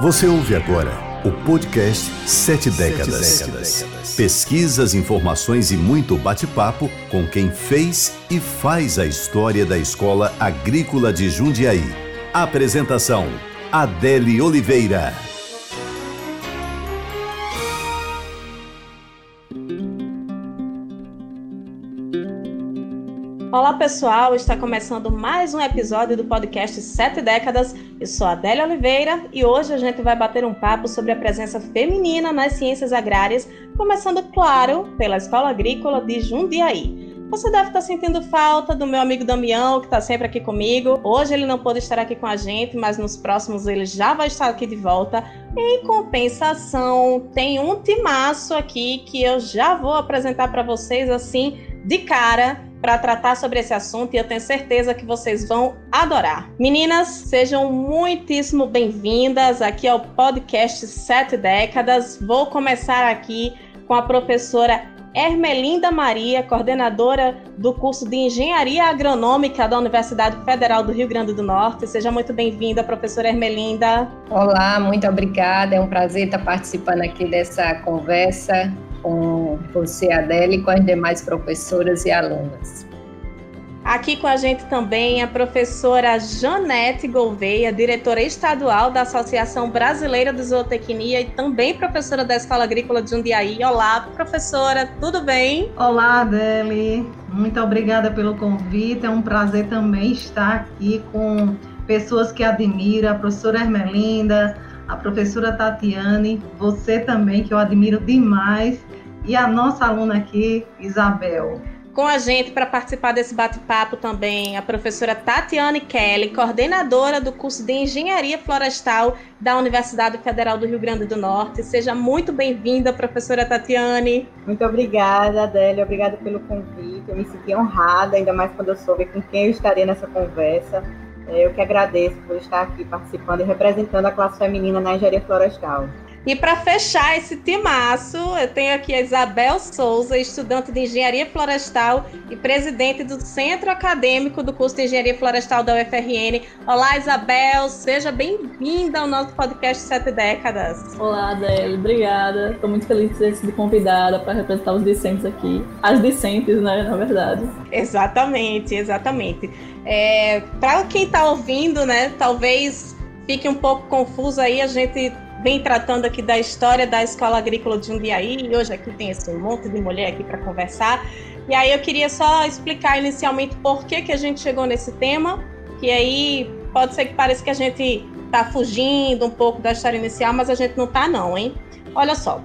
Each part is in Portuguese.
Você ouve agora o podcast Sete Décadas. Sete décadas. Pesquisas, informações e muito bate-papo com quem fez e faz a história da Escola Agrícola de Jundiaí. Apresentação: Adele Oliveira. Olá pessoal, está começando mais um episódio do podcast Sete Décadas. Eu sou Adélia Oliveira e hoje a gente vai bater um papo sobre a presença feminina nas ciências agrárias, começando, claro, pela Escola Agrícola de Jundiaí. Você deve estar sentindo falta do meu amigo Damião, que está sempre aqui comigo. Hoje ele não pôde estar aqui com a gente, mas nos próximos ele já vai estar aqui de volta. Em compensação, tem um timaço aqui que eu já vou apresentar para vocês assim de cara para tratar sobre esse assunto e eu tenho certeza que vocês vão adorar. Meninas, sejam muitíssimo bem-vindas aqui ao podcast Sete Décadas. Vou começar aqui com a professora Ermelinda Maria, coordenadora do curso de Engenharia Agronômica da Universidade Federal do Rio Grande do Norte. Seja muito bem-vinda, professora Ermelinda. Olá, muito obrigada. É um prazer estar participando aqui dessa conversa com você, Adele, e com as demais professoras e alunas. Aqui com a gente também a professora Janete Gouveia, diretora estadual da Associação Brasileira de Zootecnia e também professora da Escola Agrícola de Jundiaí. Olá, professora, tudo bem? Olá, Adele. Muito obrigada pelo convite. É um prazer também estar aqui com pessoas que admiro, a professora Ermelinda, a professora Tatiane, você também, que eu admiro demais e a nossa aluna aqui, Isabel. Com a gente para participar desse bate-papo também a professora Tatiane Kelly, coordenadora do curso de Engenharia Florestal da Universidade Federal do Rio Grande do Norte. Seja muito bem-vinda, professora Tatiane. Muito obrigada, Adélia. Obrigada pelo convite. Eu me senti honrada, ainda mais quando eu soube com quem eu estaria nessa conversa. É, eu que agradeço por estar aqui participando e representando a classe feminina na engenharia florestal. E para fechar esse timaço, eu tenho aqui a Isabel Souza, estudante de Engenharia Florestal e presidente do Centro Acadêmico do curso de Engenharia Florestal da UFRN. Olá, Isabel, seja bem-vinda ao nosso podcast Sete Décadas. Olá, Adele, obrigada. Estou muito feliz de ter sido convidada para representar os discentes aqui. As discentes, né, na verdade. Exatamente, exatamente. É, para quem está ouvindo, né, talvez fique um pouco confuso aí, a gente vem tratando aqui da história da Escola Agrícola de Jundiaí, e hoje aqui tem esse monte de mulher aqui para conversar. E aí eu queria só explicar inicialmente por que, que a gente chegou nesse tema, que aí pode ser que pareça que a gente está fugindo um pouco da história inicial, mas a gente não está não, hein? Olha só,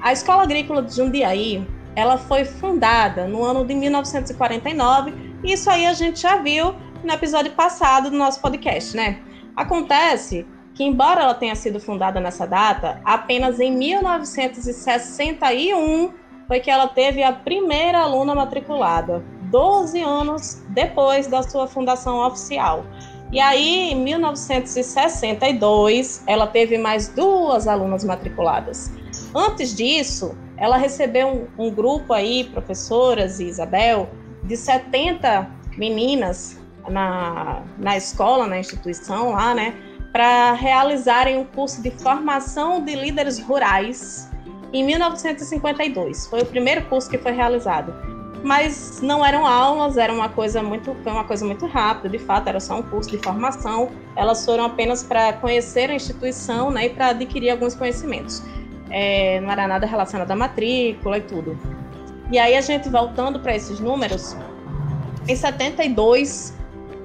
a Escola Agrícola de Jundiaí, ela foi fundada no ano de 1949, e isso aí a gente já viu no episódio passado do nosso podcast, né? Acontece que, embora ela tenha sido fundada nessa data, apenas em 1961 foi que ela teve a primeira aluna matriculada, 12 anos depois da sua fundação oficial. E aí, em 1962, ela teve mais duas alunas matriculadas. Antes disso, ela recebeu um, um grupo aí, professoras e Isabel, de 70 meninas na, na escola, na instituição lá, né? para realizarem um curso de formação de líderes rurais em 1952. Foi o primeiro curso que foi realizado. Mas não eram aulas, era uma coisa muito, foi uma coisa muito rápida, de fato, era só um curso de formação. Elas foram apenas para conhecer a instituição né, e para adquirir alguns conhecimentos. É, não era nada relacionado à matrícula e tudo. E aí a gente voltando para esses números, em 72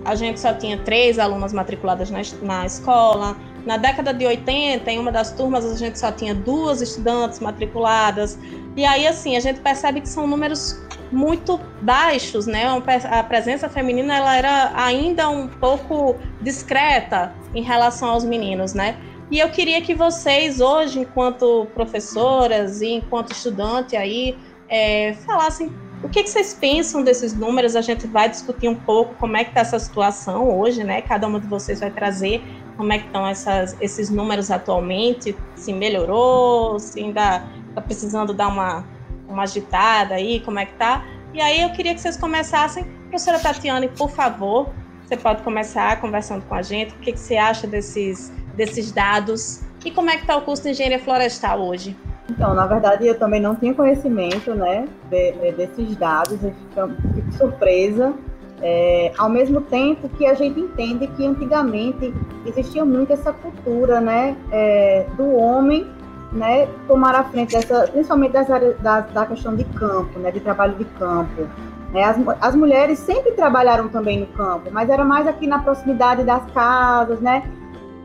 a gente só tinha três alunas matriculadas na, na escola. Na década de 80, em uma das turmas, a gente só tinha duas estudantes matriculadas. E aí, assim, a gente percebe que são números muito baixos, né? A presença feminina ela era ainda um pouco discreta em relação aos meninos, né? E eu queria que vocês hoje, enquanto professoras e enquanto estudante aí, é, falassem o que, que, vocês pensam desses números? A gente vai discutir um pouco como é que está essa situação hoje, né? Cada uma de vocês vai trazer como é que estão essas, esses números atualmente, se melhorou, se ainda está precisando dar uma, uma agitada aí, como é que tá. E aí eu queria que vocês começassem. Professora Tatiane, por favor, você pode começar conversando com a gente. O que, que você acha desses, desses dados? E como é que está o curso de engenharia florestal hoje? Então, na verdade, eu também não tinha conhecimento né, de, desses dados, eu fico, fico surpresa. É, ao mesmo tempo que a gente entende que antigamente existia muito essa cultura né, é, do homem né, tomar a frente dessa, principalmente das áreas, da, da questão de campo, né, de trabalho de campo. Né, as, as mulheres sempre trabalharam também no campo, mas era mais aqui na proximidade das casas, né,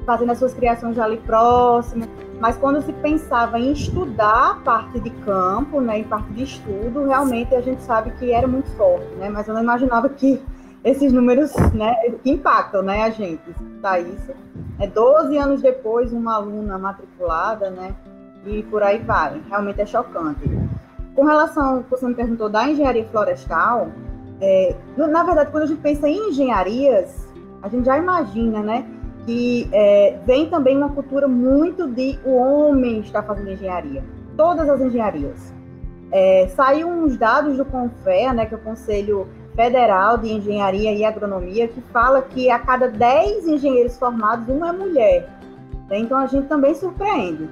fazendo as suas criações ali próximas. Mas quando se pensava em estudar parte de campo, né, em parte de estudo, realmente a gente sabe que era muito forte, né? Mas eu não imaginava que esses números, né, impactam, né, a gente. Tá isso. É 12 anos depois, uma aluna matriculada, né, e por aí vai. Realmente é chocante. Com relação ao que você me perguntou da engenharia florestal, é, na verdade, quando a gente pensa em engenharias, a gente já imagina, né, que é, vem também uma cultura muito de o homem estar fazendo engenharia. Todas as engenharias. É, saiu uns dados do CONFEA, né, que é o Conselho Federal de Engenharia e Agronomia, que fala que a cada 10 engenheiros formados, uma é mulher. Então a gente também surpreende.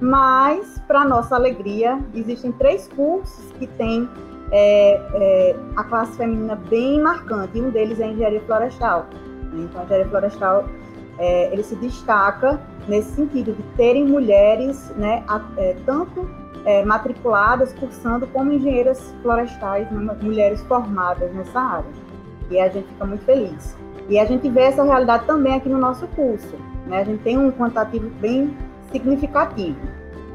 Mas, para nossa alegria, existem três cursos que têm é, é, a classe feminina bem marcante, e um deles é a engenharia florestal. Então, a engenharia florestal é, ele se destaca nesse sentido de terem mulheres, né, a, é, tanto é, matriculadas, cursando como engenheiras florestais, né, mulheres formadas nessa área. E a gente fica muito feliz. E a gente vê essa realidade também aqui no nosso curso. Né? A gente tem um quantitativo bem significativo.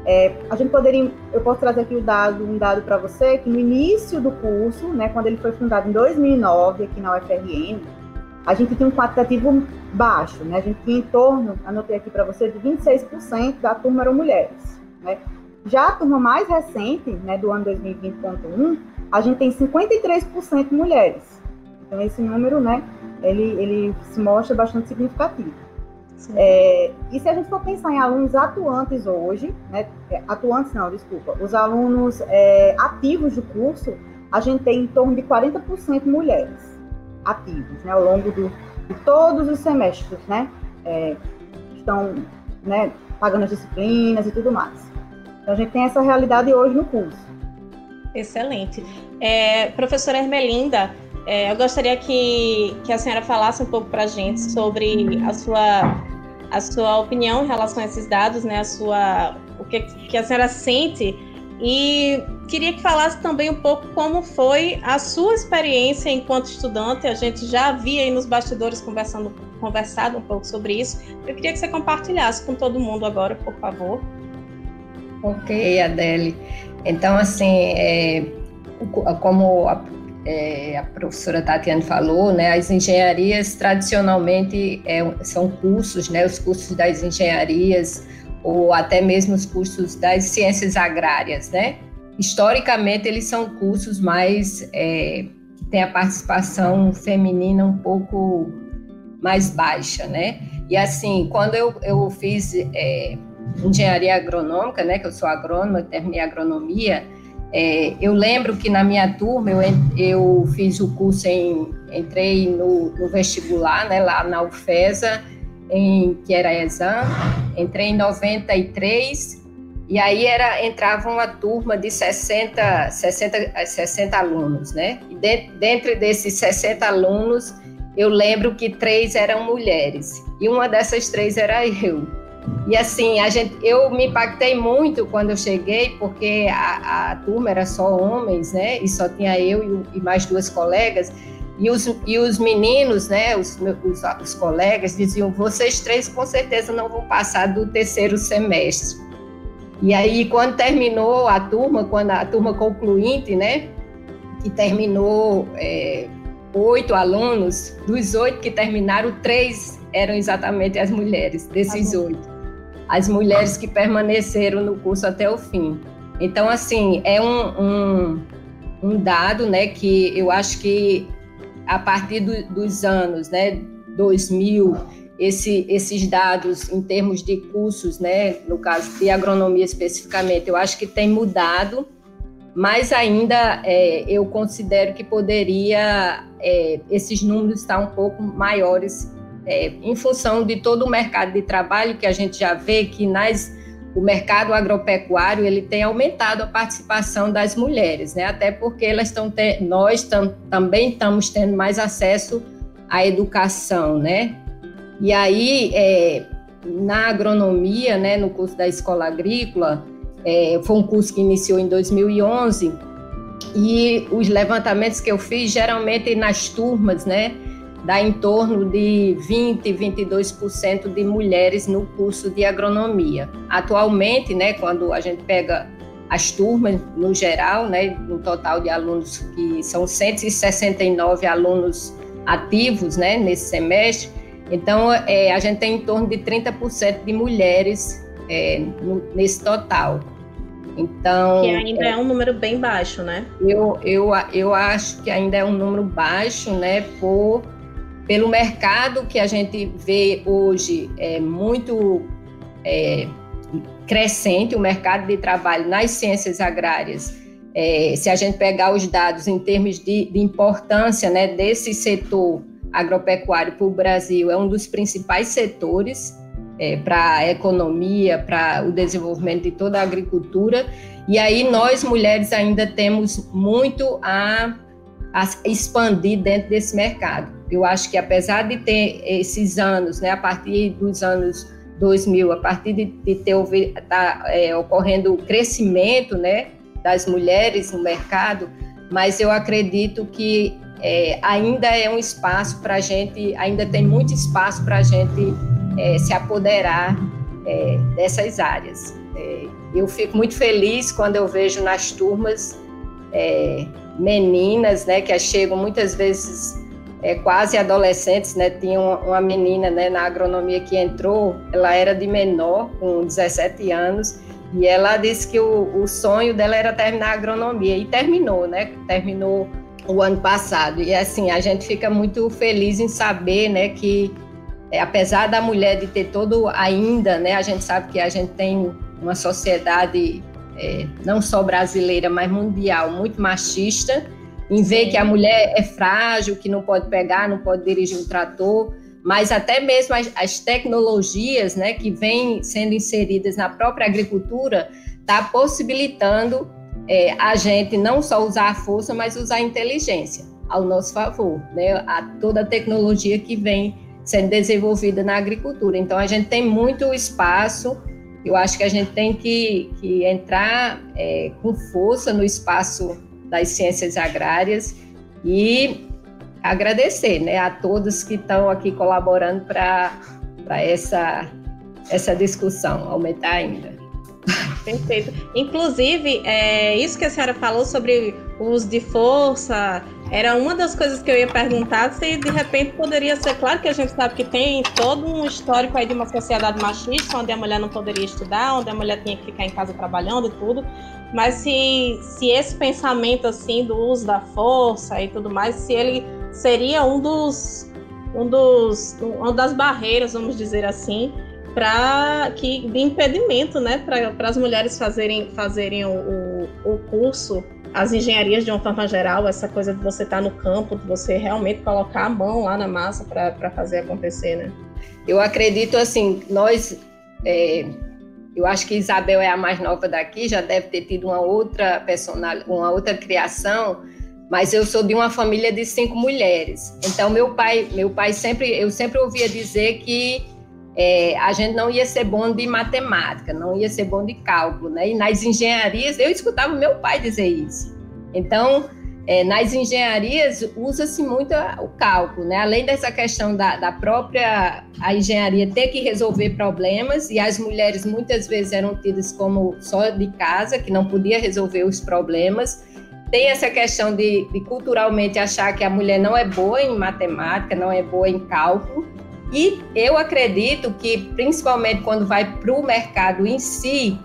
É, a gente poderia, eu posso trazer aqui o dado, um dado para você, que no início do curso, né, quando ele foi fundado em 2009 aqui na UFRN, a gente tinha um quantitativo baixo, né? A gente tinha em torno, anotei aqui para você, de 26% da turma eram mulheres, né? Já a turma mais recente, né, do ano 2020.1, a gente tem 53% mulheres. Então esse número, né, ele, ele se mostra bastante significativo. É, e se a gente for pensar em alunos atuantes hoje, né, é, atuantes não, desculpa, os alunos é, ativos do curso, a gente tem em torno de 40% mulheres ativos, né, ao longo do, de todos os semestres, né, é, estão, né, pagando as disciplinas e tudo mais. Então a gente tem essa realidade hoje no curso. Excelente. É, professora Ermelinda, é, eu gostaria que, que a senhora falasse um pouco para a gente sobre a sua, a sua opinião em relação a esses dados, né? A sua, o que, que a senhora sente e queria que falasse também um pouco como foi a sua experiência enquanto estudante. A gente já havia aí nos bastidores conversando, conversado um pouco sobre isso. Eu queria que você compartilhasse com todo mundo agora, por favor. Ok, Adele. Então, assim, é, como a, é, a, professora Tatiana falou, né, as engenharias tradicionalmente é, são cursos, né, os cursos das engenharias ou até mesmo os cursos das ciências agrárias, né? Historicamente, eles são cursos mais é, que têm a participação feminina um pouco mais baixa, né? E assim, quando eu, eu fiz é, engenharia agronômica, né? Que eu sou agrônoma, terminei agronomia, é, eu lembro que na minha turma eu, eu fiz o curso em entrei no, no vestibular, né? Lá na UFESA em, que era Exam, entrei em 93, e aí era, entrava uma turma de 60, 60, 60 alunos, né? E de, dentro desses 60 alunos, eu lembro que três eram mulheres, e uma dessas três era eu. E assim, a gente, eu me impactei muito quando eu cheguei, porque a, a turma era só homens, né? E só tinha eu e, e mais duas colegas. E os, e os meninos, né, os, os, os colegas, diziam: vocês três com certeza não vão passar do terceiro semestre. E aí, quando terminou a turma, quando a turma concluinte, né, que terminou é, oito alunos, dos oito que terminaram, três eram exatamente as mulheres, desses oito. As mulheres que permaneceram no curso até o fim. Então, assim, é um, um, um dado, né, que eu acho que a partir do, dos anos né, 2000, esse, esses dados em termos de cursos, né, no caso de agronomia especificamente, eu acho que tem mudado, mas ainda é, eu considero que poderia é, esses números estar um pouco maiores é, em função de todo o mercado de trabalho que a gente já vê que nas o mercado agropecuário ele tem aumentado a participação das mulheres, né? Até porque elas estão nós tam, também estamos tendo mais acesso à educação, né? E aí é, na agronomia, né, no curso da escola agrícola, é, foi um curso que iniciou em 2011 e os levantamentos que eu fiz geralmente nas turmas, né? dá em torno de 20, 22% de mulheres no curso de agronomia. Atualmente, né, quando a gente pega as turmas no geral, né, no total de alunos que são 169 alunos ativos, né, nesse semestre, então é, a gente tem em torno de 30% de mulheres é, no, nesse total. Então, que ainda é, é, um número bem baixo, né? Eu, eu, eu acho que ainda é um número baixo, né, por pelo mercado que a gente vê hoje é muito é, crescente, o mercado de trabalho nas ciências agrárias. É, se a gente pegar os dados em termos de, de importância né, desse setor agropecuário para o Brasil, é um dos principais setores é, para a economia, para o desenvolvimento de toda a agricultura. E aí nós, mulheres, ainda temos muito a, a expandir dentro desse mercado. Eu acho que apesar de ter esses anos, né, a partir dos anos 2000, a partir de, de ter tá, é, ocorrendo o crescimento, né, das mulheres no mercado, mas eu acredito que é, ainda é um espaço para a gente, ainda tem muito espaço para a gente é, se apoderar é, dessas áreas. É, eu fico muito feliz quando eu vejo nas turmas é, meninas, né, que chegam muitas vezes é, quase adolescentes, né? Tinha uma, menina né, na agronomia que entrou, ela era de menor, com 17 anos, e ela disse que o, o sonho dela era terminar a agronomia, e terminou, né? Terminou o ano passado. E assim, a gente fica muito feliz em saber, né, que é, apesar da mulher de ter todo ainda, né, a gente sabe que a gente tem uma sociedade é, não só brasileira, mas mundial, muito machista, em ver que a mulher é frágil, que não pode pegar, não pode dirigir um trator, mas até mesmo as, as tecnologias né, que vêm sendo inseridas na própria agricultura está possibilitando é, a gente não só usar a força, mas usar a inteligência ao nosso favor, né? A, toda a tecnologia que vem sendo desenvolvida na agricultura. Então, a gente tem muito espaço, eu acho que a gente tem que, que entrar é, com força no espaço das ciências agrárias e agradecer né, a todos que estão aqui colaborando para essa, essa discussão aumentar ainda. Perfeito. Inclusive, é, isso que a senhora falou sobre o uso de força, era uma das coisas que eu ia perguntar se de repente poderia ser. Claro que a gente sabe que tem todo um histórico aí de uma sociedade machista, onde a mulher não poderia estudar, onde a mulher tinha que ficar em casa trabalhando e tudo. Mas se, se esse pensamento assim do uso da força e tudo mais, se ele seria um dos um dos uma das barreiras, vamos dizer assim, para que de impedimento, né, para as mulheres fazerem fazerem o, o, curso, as engenharias de uma forma geral, essa coisa de você estar tá no campo, de você realmente colocar a mão lá na massa para fazer acontecer, né? Eu acredito assim, nós é, eu acho que Isabel é a mais nova daqui, já deve ter tido uma outra personal, uma outra criação, mas eu sou de uma família de cinco mulheres. Então meu pai, meu pai sempre, eu sempre ouvia dizer que é, a gente não ia ser bom de matemática, não ia ser bom de cálculo, né? E nas engenharias eu escutava meu pai dizer isso. Então é, nas engenharias usa-se muito o cálculo, né? Além dessa questão da, da, própria a engenharia ter que resolver problemas e as mulheres muitas vezes eram tidas como só de casa, que não podia resolver os problemas. Tem essa questão de, de culturalmente achar que a mulher não é boa em matemática, não é boa em cálculo. E eu acredito que, principalmente quando vai para o mercado em si,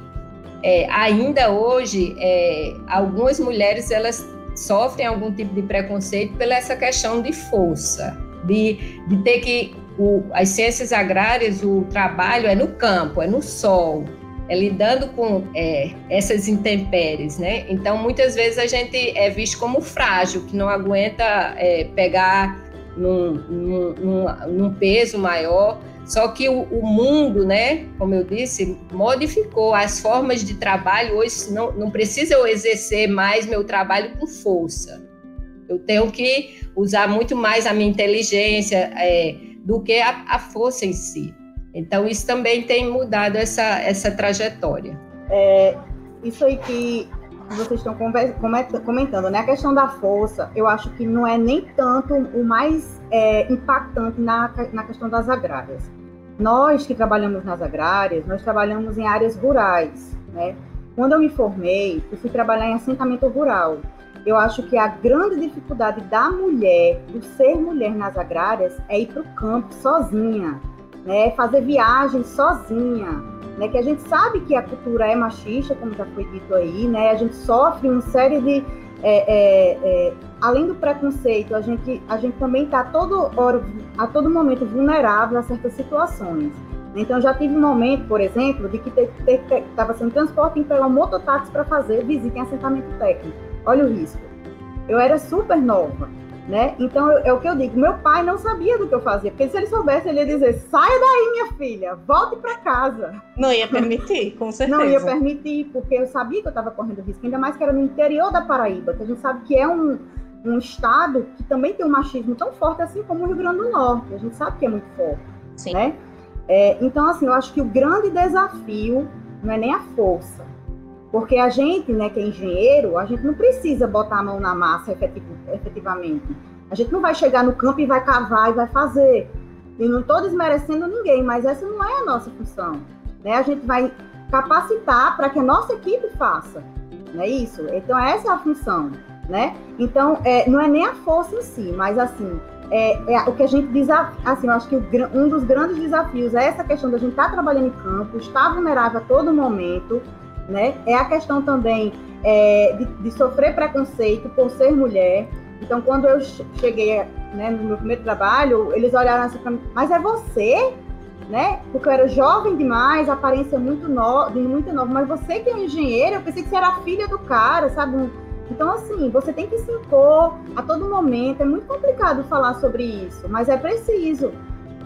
é, ainda hoje, é, algumas mulheres elas sofrem algum tipo de preconceito pela essa questão de força, de, de ter que. O, as ciências agrárias, o trabalho é no campo, é no sol, é lidando com é, essas intempéries, né? Então, muitas vezes a gente é visto como frágil, que não aguenta é, pegar num, num, num peso maior. Só que o, o, mundo, né, como eu disse, modificou as formas de trabalho. Hoje não, não precisa eu exercer mais meu trabalho com força. Eu tenho que usar muito mais a minha inteligência é, do que a, a, força em si. Então, isso também tem mudado essa, essa trajetória. É, isso aí que vocês estão comentando, né? A questão da força, eu acho que não é nem tanto o mais é, impactante na, na questão das agrárias. Nós que trabalhamos nas agrárias, nós trabalhamos em áreas rurais, né? Quando eu me formei, eu fui trabalhar em assentamento rural. Eu acho que a grande dificuldade da mulher, do ser mulher nas agrárias, é ir para o campo sozinha, né? Fazer viagem sozinha, né, que a gente sabe que a cultura é machista, como já foi dito aí, né, a gente sofre uma série de, é, é, é, além do preconceito, a gente, a gente também está todo a todo momento vulnerável a certas situações. Então já tive um momento, por exemplo, de que estava sendo transporte em pelo mototáxi para fazer visita em assentamento técnico. Olha o risco. Eu era super nova né? Então é o que eu digo. Meu pai não sabia do que eu fazia, porque se ele soubesse, ele ia dizer: saia daí, minha filha, volte para casa. Não ia permitir, com certeza. Não ia permitir, porque eu sabia que eu estava correndo risco, ainda mais que era no interior da Paraíba, que a gente sabe que é um, um estado que também tem um machismo tão forte assim como o Rio Grande do Norte. A gente sabe que é muito forte, Sim. né? É, então, assim, eu acho que o grande desafio não é nem a força, porque a gente, né, que é engenheiro, a gente não precisa botar a mão na massa efetivamente. A gente não vai chegar no campo e vai cavar e vai fazer. E não estou desmerecendo ninguém, mas essa não é a nossa função. Né? A gente vai capacitar para que a nossa equipe faça. Não é isso? Então, essa é a função. Né? Então, é, não é nem a força em si, mas assim, é, é, o que a gente desafia, assim, eu acho que o, um dos grandes desafios é essa questão da gente estar tá trabalhando em campo, estar vulnerável a todo momento, né? É a questão também é, de, de, sofrer preconceito por ser mulher. Então, quando eu cheguei né, no meu primeiro trabalho, eles olharam assim para mim, mas é você? Né? Porque eu era jovem demais, aparência muito, no, muito nova, mas você que é engenheiro, eu pensei que você era filha do cara, sabe? Então, assim, você tem que se impor a todo momento. É muito complicado falar sobre isso, mas é preciso,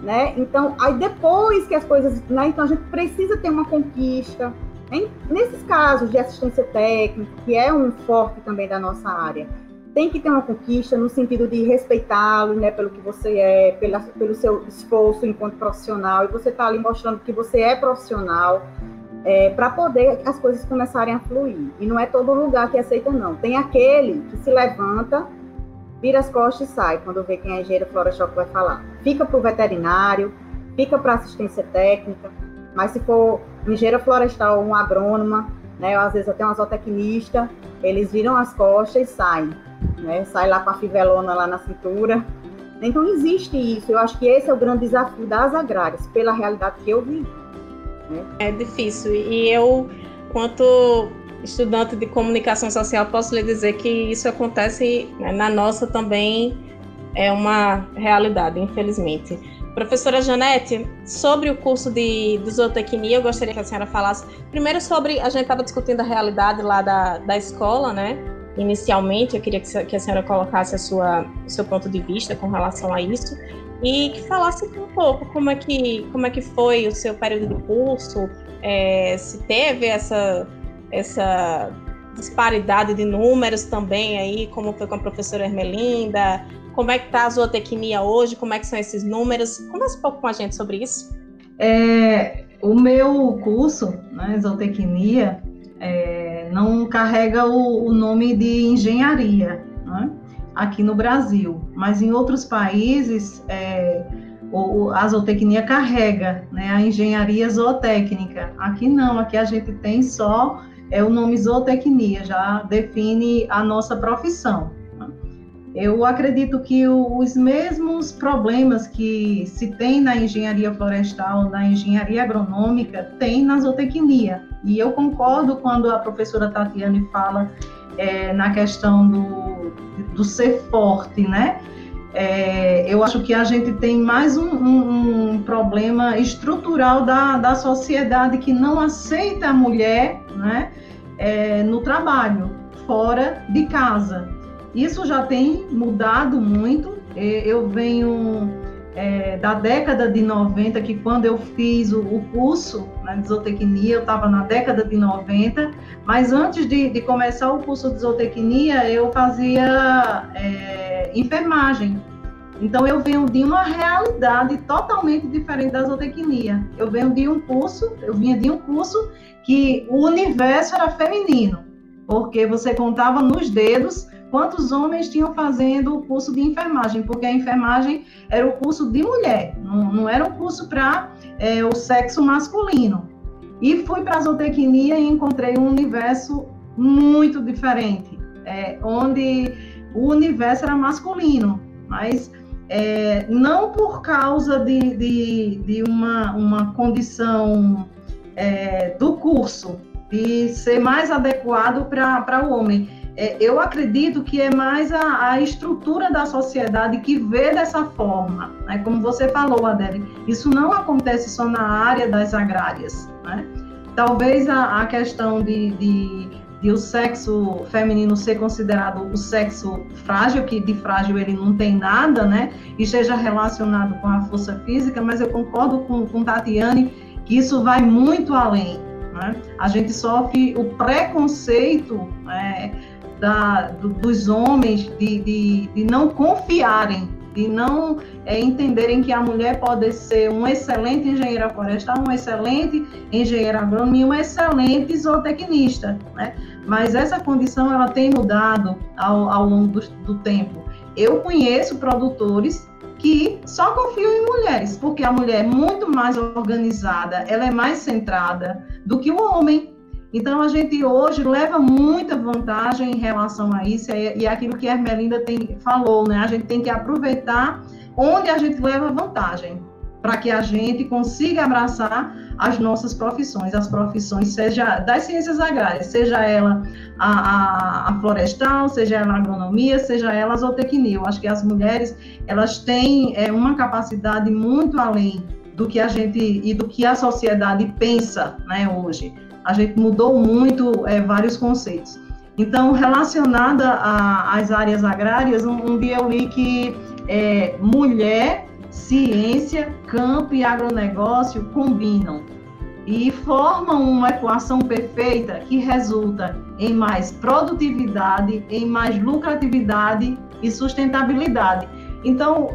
né? Então, aí depois que as coisas, né? Então a gente precisa ter uma conquista, nesses casos de assistência técnica, que é um forte também da nossa área, tem que ter uma conquista no sentido de respeitá-lo, né, pelo que você é, pela, pelo seu esforço enquanto profissional, e você está ali mostrando que você é profissional, é, para poder as coisas começarem a fluir. E não é todo lugar que aceita, não. Tem aquele que se levanta, vira as costas e sai, quando vê quem é engenheiro florestal que vai falar. Fica para o veterinário, fica para assistência técnica, mas se for engenheiro florestal um agrônoma, né, às vezes até um zootecnista, eles viram as costas e saem, né, sai lá com a fivelona lá na cintura. Então existe isso, eu acho que esse é o grande desafio das agrárias, pela realidade que eu vi. Né? É difícil, e eu, quanto estudante de comunicação social, posso lhe dizer que isso acontece né, na nossa também, é uma realidade, infelizmente. Professora Janete, sobre o curso de, de zootecnia, eu gostaria que a senhora falasse primeiro sobre, a gente estava discutindo a realidade lá da, da escola, né? Inicialmente, eu queria que, que a senhora colocasse a sua, o seu ponto de vista com relação a isso e que falasse um pouco como é que, como é que foi o seu período de curso, é, se teve essa, essa disparidade de números também aí, como foi com a professora Ermelinda, como é que está a zootecnia hoje? Como é que são esses números? Conversa um pouco com a gente sobre isso. É, o meu curso, né, zootecnia, é, não carrega o, o, nome de engenharia né, aqui no Brasil, mas em outros países é, o, a zootecnia carrega né, a engenharia zootécnica. Aqui não, aqui a gente tem só é, o nome zootecnia, já define a nossa profissão. Eu acredito que os mesmos problemas que se tem na engenharia florestal, na engenharia agronômica, tem na zootecnia. E eu concordo quando a professora Tatiane fala é, na questão do, do ser forte, né? É, eu acho que a gente tem mais um, um, um problema estrutural da, da sociedade que não aceita a mulher né, é, no trabalho, fora de casa. Isso já tem mudado muito, eu venho é, da década de 90, que quando eu fiz o, o curso né, de zootecnia, eu estava na década de 90, mas antes de, de, começar o curso de zootecnia, eu fazia é, enfermagem. Então, eu venho de uma realidade totalmente diferente da zootecnia. Eu venho de um curso, eu vinha de um curso que o universo era feminino, porque você contava nos dedos quantos homens tinham fazendo o curso de enfermagem, porque a enfermagem era o curso de mulher, não, não era um curso para é, o sexo masculino. E fui para a zootecnia e encontrei um universo muito diferente, é, onde o universo era masculino, mas é, não por causa de, de, de uma, uma condição é, do curso, de ser mais adequado para o homem é, eu acredito que é mais a, a, estrutura da sociedade que vê dessa forma. Né? Como você falou, Adele, isso não acontece só na área das agrárias. Né? Talvez a, a questão de, de, de, o sexo feminino ser considerado o sexo frágil, que de frágil ele não tem nada, né? e esteja relacionado com a força física, mas eu concordo com, com Tatiane que isso vai muito além. Né? A gente sofre o preconceito. Né? Da, do, dos homens de, de, de, não confiarem, de não é, entenderem que a mulher pode ser uma excelente engenheira florestal, uma excelente engenheira agrônoma uma excelente zootecnista, né? Mas essa condição ela tem mudado ao, ao longo do, do tempo. Eu conheço produtores que só confiam em mulheres, porque a mulher é muito mais organizada, ela é mais centrada do que o homem. Então, a gente hoje leva muita vantagem em relação a isso, e é aquilo que a Ermelinda tem, falou, né? A gente tem que aproveitar onde a gente leva vantagem, para que a gente consiga abraçar as nossas profissões, as profissões, seja das ciências agrárias, seja ela a, a, a florestal, seja ela a agronomia, seja ela a zootecnia. Eu acho que as mulheres, elas têm é, uma capacidade muito além do que a gente e do que a sociedade pensa né, hoje a gente mudou muito é, vários conceitos. Então, relacionada às áreas agrárias, um, um, dia eu li que é, mulher, ciência, campo e agronegócio combinam e formam uma equação perfeita que resulta em mais produtividade, em mais lucratividade e sustentabilidade. Então,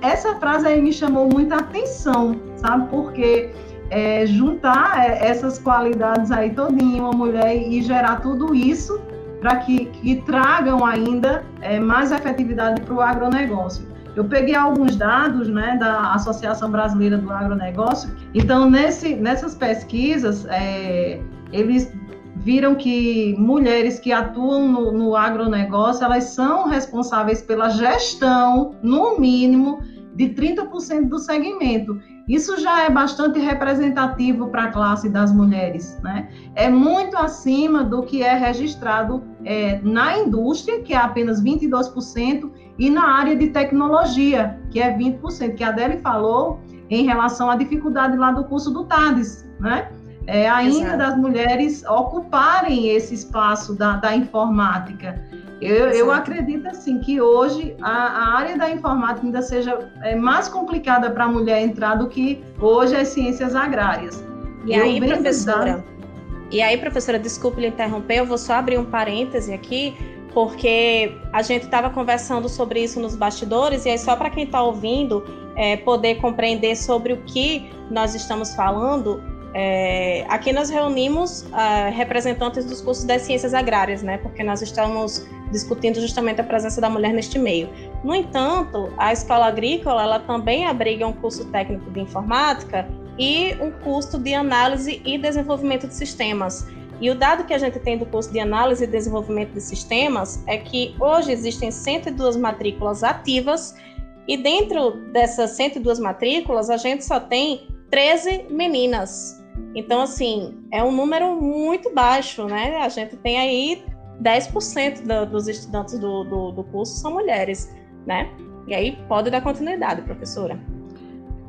essa frase aí me chamou muita atenção, sabe? Porque é, juntar é, essas qualidades aí todinha, uma mulher, e gerar tudo isso para que, que, tragam ainda é, mais efetividade para o agronegócio. Eu peguei alguns dados né, da Associação Brasileira do Agronegócio, então nesse, nessas pesquisas é, eles viram que mulheres que atuam no, no agronegócio, elas são responsáveis pela gestão, no mínimo, de 30% do segmento. Isso já é bastante representativo para a classe das mulheres, né? É muito acima do que é registrado é, na indústria, que é apenas 22%, e na área de tecnologia, que é 20%, que a Adele falou em relação à dificuldade lá do curso do TADES, né? É, ainda Exato. das mulheres ocuparem esse espaço da, da informática. Eu, eu acredito assim que hoje a, a, área da informática ainda seja é, mais complicada para a mulher entrar do que hoje as ciências agrárias. E eu aí, professora, e aí, professora, desculpe lhe interromper, eu vou só abrir um parêntese aqui, porque a gente estava conversando sobre isso nos bastidores, e aí só para quem está ouvindo é, poder compreender sobre o que nós estamos falando, é, aqui nós reunimos uh, representantes dos cursos das ciências agrárias, né? Porque nós estamos discutindo justamente a presença da mulher neste meio. No entanto, a escola agrícola ela também abriga um curso técnico de informática e um curso de análise e desenvolvimento de sistemas. E o dado que a gente tem do curso de análise e desenvolvimento de sistemas é que hoje existem 102 matrículas ativas e dentro dessas 102 matrículas a gente só tem 13 meninas. Então, assim, é um número muito baixo, né? A gente tem aí 10% do, dos estudantes do, do, do, curso são mulheres, né? E aí pode dar continuidade, professora.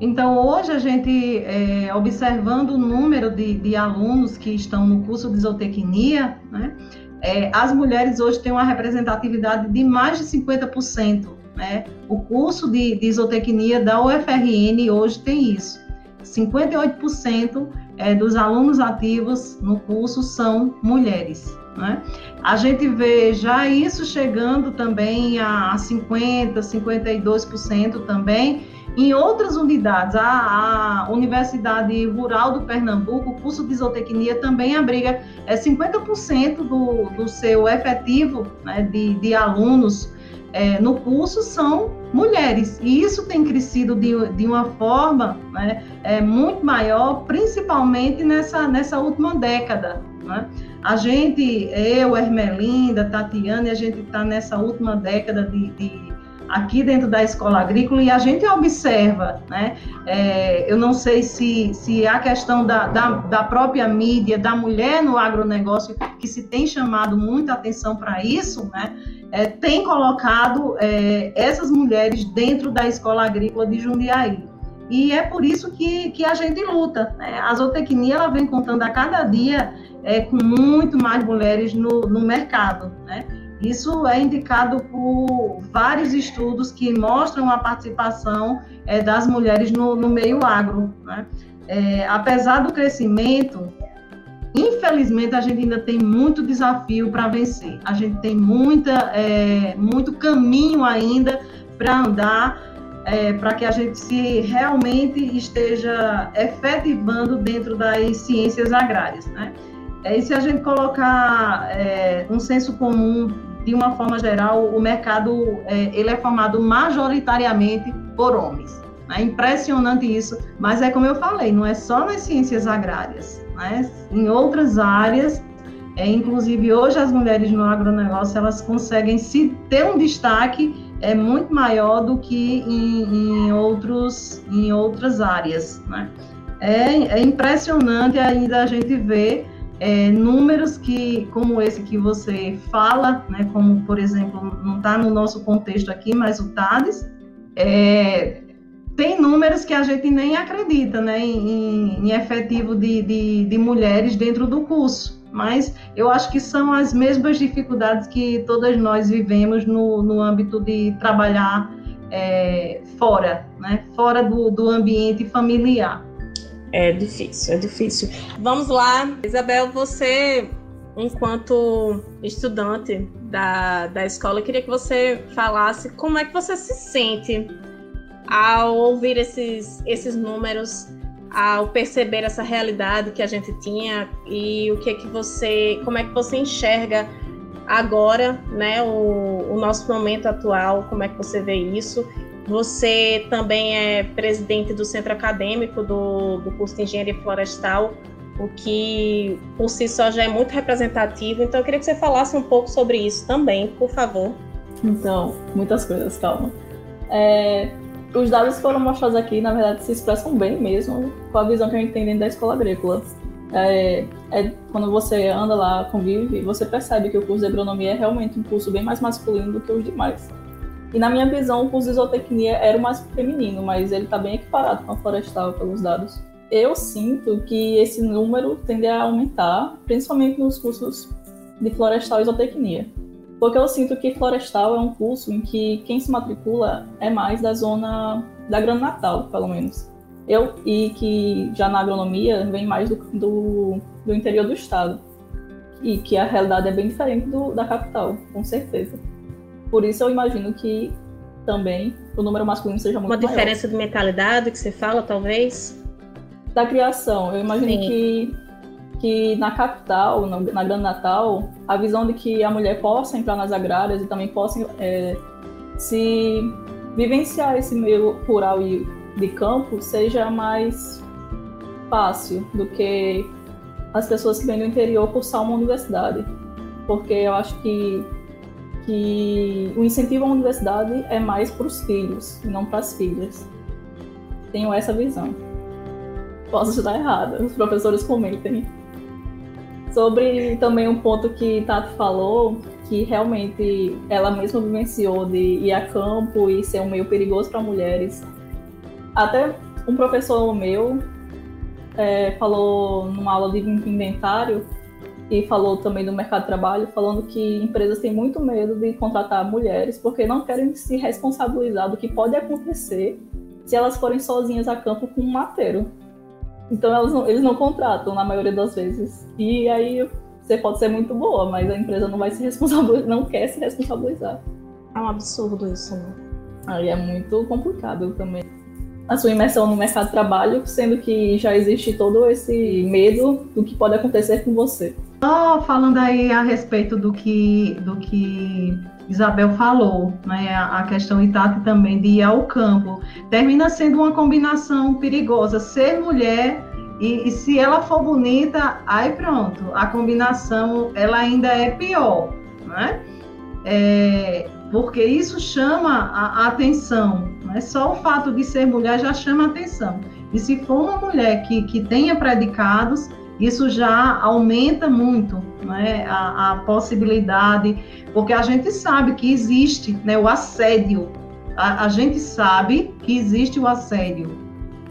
Então, hoje a gente, é, observando o número de, de, alunos que estão no curso de zootecnia, né? É, as mulheres hoje têm uma representatividade de mais de 50% né? O curso de, de isotecnia da UFRN hoje tem isso. 58% é, dos alunos ativos no curso são mulheres. Né? A gente vê já isso chegando também a 50%, 52% também em outras unidades. A, a, Universidade Rural do Pernambuco, o curso de isotecnia também abriga é, 50% do, do seu efetivo né, de, de alunos é, no curso são mulheres. E isso tem crescido de, de uma forma né, é, muito maior, principalmente nessa, nessa última década. Né? A gente, eu, Ermelinda, Tatiana, a gente está nessa última década de, de, aqui dentro da escola agrícola e a gente observa, né? É, eu não sei se, se a questão da, da, da, própria mídia, da mulher no agronegócio, que se tem chamado muita atenção para isso, né? é, tem colocado é, essas mulheres dentro da escola agrícola de Jundiaí. E é por isso que, que a gente luta. Né? A zootecnia ela vem contando a cada dia é, com muito mais mulheres no, no mercado. Né? Isso é indicado por vários estudos que mostram a participação é, das mulheres no, no meio agro. Né? É, apesar do crescimento, Infelizmente, a gente ainda tem muito desafio para vencer. A gente tem muita, é, muito caminho ainda para andar é, para que a gente se realmente esteja efetivando dentro das ciências agrárias. Né? É, e se a gente colocar é, um senso comum, de uma forma geral, o mercado é, ele é formado majoritariamente por homens. É impressionante isso, mas é como eu falei, não é só nas ciências agrárias né? Em outras áreas, é, inclusive hoje as mulheres no agronegócio elas conseguem se ter um destaque é muito maior do que em, em outros em outras áreas, né? É, é impressionante ainda a gente ver é, números que, como esse que você fala, né, como, por exemplo, não está no nosso contexto aqui, mas o TADES, é, tem números que a gente nem acredita né, em, em efetivo de, de, de, mulheres dentro do curso. Mas eu acho que são as mesmas dificuldades que todas nós vivemos no, no âmbito de trabalhar é, fora, né, fora do, do ambiente familiar. É difícil, é difícil. Vamos lá, Isabel, você, enquanto estudante da, da escola, queria que você falasse como é que você se sente ao ouvir esses, esses números, ao perceber essa realidade que a gente tinha e o que é que você, como é que você enxerga agora, né, o, o nosso momento atual, como é que você vê isso? Você também é presidente do centro acadêmico do, do curso de engenharia florestal, o que por si só já é muito representativo. Então, eu queria que você falasse um pouco sobre isso também, por favor. Então, muitas coisas, calma. É, os dados que foram mostrados aqui, na verdade, se expressam bem mesmo com a visão que a gente tem dentro da escola agrícola. É, é, quando você anda lá, convive, você percebe que o curso de agronomia é realmente um curso bem mais masculino do que os demais. E na minha visão, o curso de zootecnia era o mais feminino, mas ele está bem equiparado com a florestal pelos dados. Eu sinto que esse número tende a aumentar, principalmente nos cursos de florestal e zootecnia. Porque eu sinto que florestal é um curso em que quem se matricula é mais da zona da Grande Natal, pelo menos. Eu, e que já na agronomia vem mais do, do, do interior do estado. E que a realidade é bem diferente do, da capital, com certeza. Por isso eu imagino que também o número masculino seja muito Uma maior. diferença de mentalidade que você fala, talvez? Da criação. Eu imagino Sim. que que na capital, na, na Grande Natal, a visão de que a mulher possa entrar nas agrárias e também possa é, se vivenciar esse meio rural e de campo seja mais fácil do que as pessoas que vêm do interior cursar uma universidade. Porque eu acho que, que o incentivo à universidade é mais para os filhos e não para as filhas. Tenho essa visão. Posso estar errada, os professores comentem. Sobre também um ponto que Tato falou, que realmente ela mesma vivenciou de ir a campo e ser um meio perigoso para mulheres. Até um professor meu é, falou numa aula de inventário e falou também do mercado de trabalho, falando que empresas têm muito medo de contratar mulheres porque não querem se responsabilizar do que pode acontecer se elas forem sozinhas a campo com um mateiro. Então não, eles não contratam na maioria das vezes. E aí você pode ser muito boa, mas a empresa não vai se responsabilizar, não quer se responsabilizar. É um absurdo isso, né? Aí é muito complicado também. A sua imersão no mercado de trabalho, sendo que já existe todo esse medo do que pode acontecer com você. Só falando aí a respeito do que, do que Isabel falou, né, a questão Itati também de ir ao campo, termina sendo uma combinação perigosa, ser mulher e, e, se ela for bonita, aí pronto, a combinação ela ainda é pior, né? É, porque isso chama a, a atenção, né? só o fato de ser mulher já chama a atenção. E se for uma mulher que, que tenha predicados, isso já aumenta muito né, a, a, possibilidade, porque a gente sabe que existe né, o assédio, a, a gente sabe que existe o assédio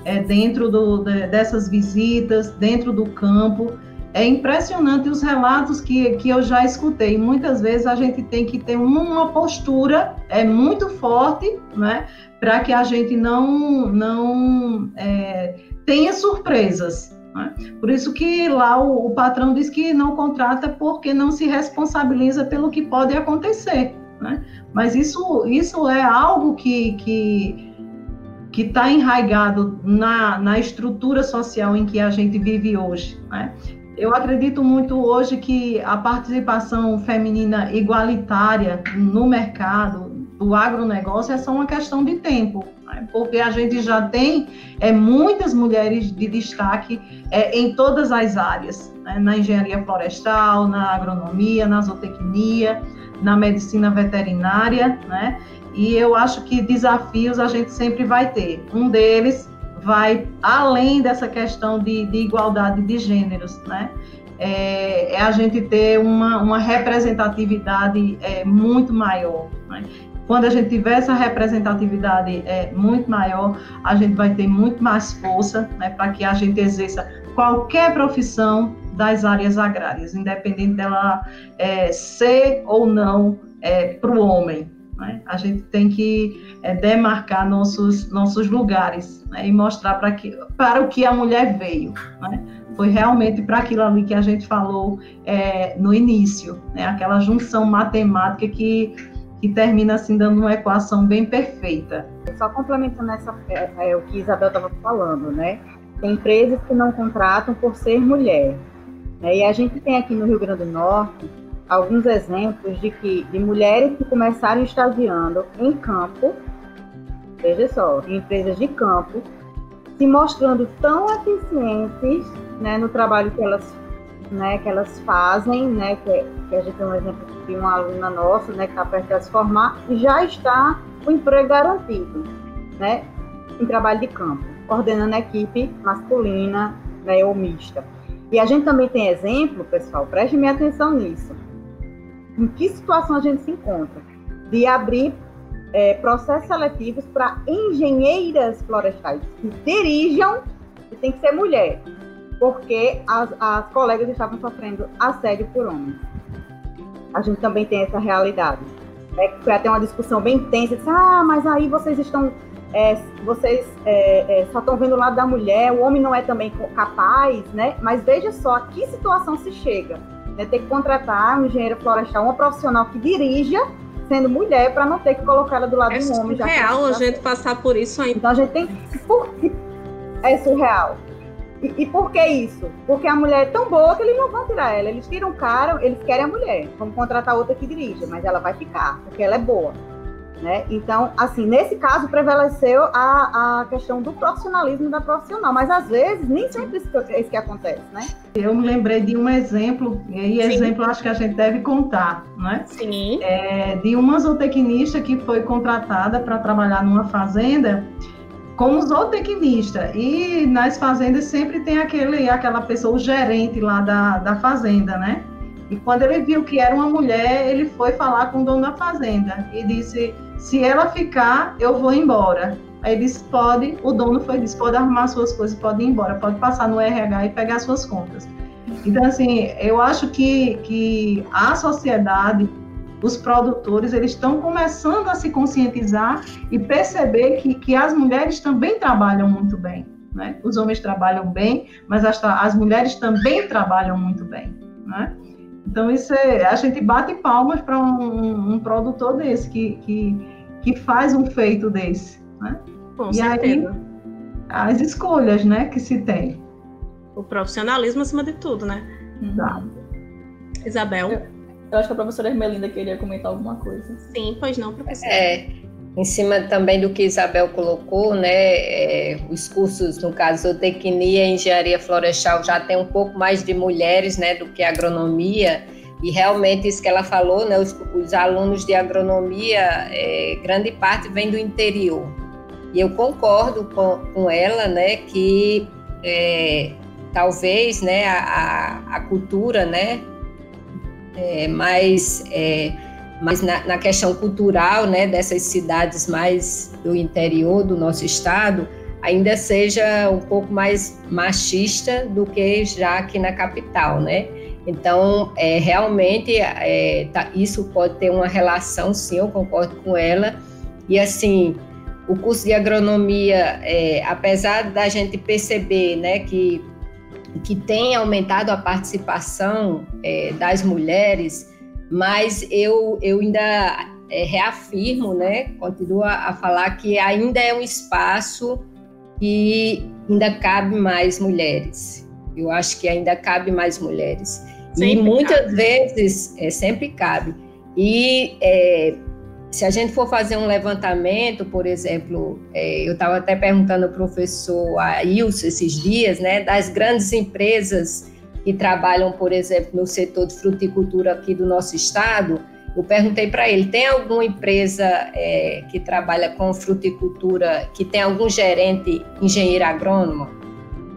é, dentro do, de, dessas visitas, dentro do campo. É impressionante os relatos que, que eu já escutei. Muitas vezes a gente tem que ter uma postura é muito forte, né, para que a gente não, não é, tenha surpresas. Né? Por isso que lá o, o, patrão diz que não contrata porque não se responsabiliza pelo que pode acontecer. Né? Mas isso, isso é algo que que que está enraizado na, na estrutura social em que a gente vive hoje. Né? Eu acredito muito hoje que a participação feminina igualitária no mercado do agronegócio é só uma questão de tempo né? porque a gente já tem é, muitas mulheres de destaque é, em todas as áreas, né? na engenharia florestal, na agronomia, na zootecnia, na medicina veterinária, né? E eu acho que desafios a gente sempre vai ter. Um deles vai além dessa questão de, de igualdade de gêneros, né? É, é, a gente ter uma, uma representatividade é, muito maior. Né? Quando a gente tiver essa representatividade é, muito maior, a gente vai ter muito mais força né, para que a gente exerça qualquer profissão das áreas agrárias, independente dela é, ser ou não é, para o homem. Né? A gente tem que é, demarcar nossos, nossos lugares né? e mostrar para, que, para o que a mulher veio. Né? Foi realmente para aquilo ali que a gente falou é, no início, né? aquela junção matemática que que termina assim dando uma equação bem perfeita. Só complementando essa, é, é, o que Isabel estava falando, né? Tem empresas que não contratam por ser mulher. Né? E a gente tem aqui no Rio Grande do Norte alguns exemplos de que de mulheres que começaram estagiando em campo, veja só, em empresas de campo, se mostrando tão eficientes né, no trabalho que elas, né, que elas fazem, né, que, que a gente tem um exemplo de uma aluna nossa, né, que está perto de se formar, já está o emprego garantido, né, em trabalho de campo, coordenando a equipe masculina, né, ou mista. E a gente também tem exemplo, pessoal, preste minha atenção nisso. Em que situação a gente se encontra? De abrir é, processos seletivos para engenheiras florestais que dirijam, e tem que ser mulher, porque as, as colegas estavam sofrendo assédio por homens a gente também tem essa realidade. É, foi até uma discussão bem intensa, disse, ah, mas aí vocês estão, é, vocês é, é, só estão vendo o lado da mulher, o homem não é também capaz, né? Mas veja só a que situação se chega, né? Ter que contratar um engenheiro florestal, uma profissional que dirija, sendo mulher, para não ter que colocar ela do lado é do homem. É surreal a gente passar por isso ainda. Então a gente tem... É surreal? E, e, por que isso? Porque a mulher é tão boa que eles não vão tirar ela. Eles tiram o cara, eles querem a mulher. Vamos contratar outra que dirija, mas ela vai ficar, porque ela é boa. Né? Então, assim, nesse caso prevaleceu a, a questão do profissionalismo da profissional, mas às vezes nem sempre isso que, isso que acontece, né? Eu me lembrei de um exemplo, e Sim. exemplo acho que a gente deve contar, né? Sim. É, de uma zootecnista que foi contratada para trabalhar numa fazenda como zootecnista. E nas fazendas sempre tem aquele, aquela pessoa, o gerente lá da, da fazenda, né? E quando ele viu que era uma mulher, ele foi falar com o dono da fazenda e disse: se ela ficar, eu vou embora. Aí ele disse: pode. O dono foi disse: pode arrumar suas coisas, pode ir embora, pode passar no RH e pegar suas contas. Então, assim, eu acho que, que a sociedade, os produtores, eles estão começando a se conscientizar e perceber que, que as mulheres também trabalham muito bem. Né? Os homens trabalham bem, mas as, as mulheres também trabalham muito bem. Né? Então, isso é, a gente bate palmas para um, um, produtor desse, que, que, que faz um feito desse. Né? Com e certeza. aí, as escolhas né, que se tem. O profissionalismo acima de tudo, né? Exato. Isabel? Eu, acho que a professora Ermelinda queria comentar alguma coisa. Sim, pois não, professora. É, em cima também do que Isabel colocou, né, é, os cursos, no caso, zootecnia e engenharia florestal já tem um pouco mais de mulheres, né, do que agronomia, e realmente isso que ela falou, né, os, os alunos de agronomia, é, grande parte vem do interior, e eu concordo com, com ela, né, que é, talvez, né, a, a cultura, né, é, mais é, mas na, na, questão cultural, né, dessas cidades mais do interior do nosso estado, ainda seja um pouco mais machista do que já aqui na capital, né? Então, é, realmente, é, tá, isso pode ter uma relação, sim, eu concordo com ela. E, assim, o curso de agronomia, é, apesar da gente perceber, né, que, que tem aumentado a participação é, das mulheres, mas eu, eu ainda é, reafirmo, né, continuo a, falar que ainda é um espaço que ainda cabe mais mulheres. Eu acho que ainda cabe mais mulheres. Sempre e muitas cabe. vezes, é, sempre cabe. E é, se a gente for fazer um levantamento, por exemplo, é, eu estava até perguntando ao professor Ailson esses dias, né, das grandes empresas que trabalham, por exemplo, no setor de fruticultura aqui do nosso estado, eu perguntei para ele: tem alguma empresa é, que trabalha com fruticultura que tem algum gerente engenheiro agrônomo?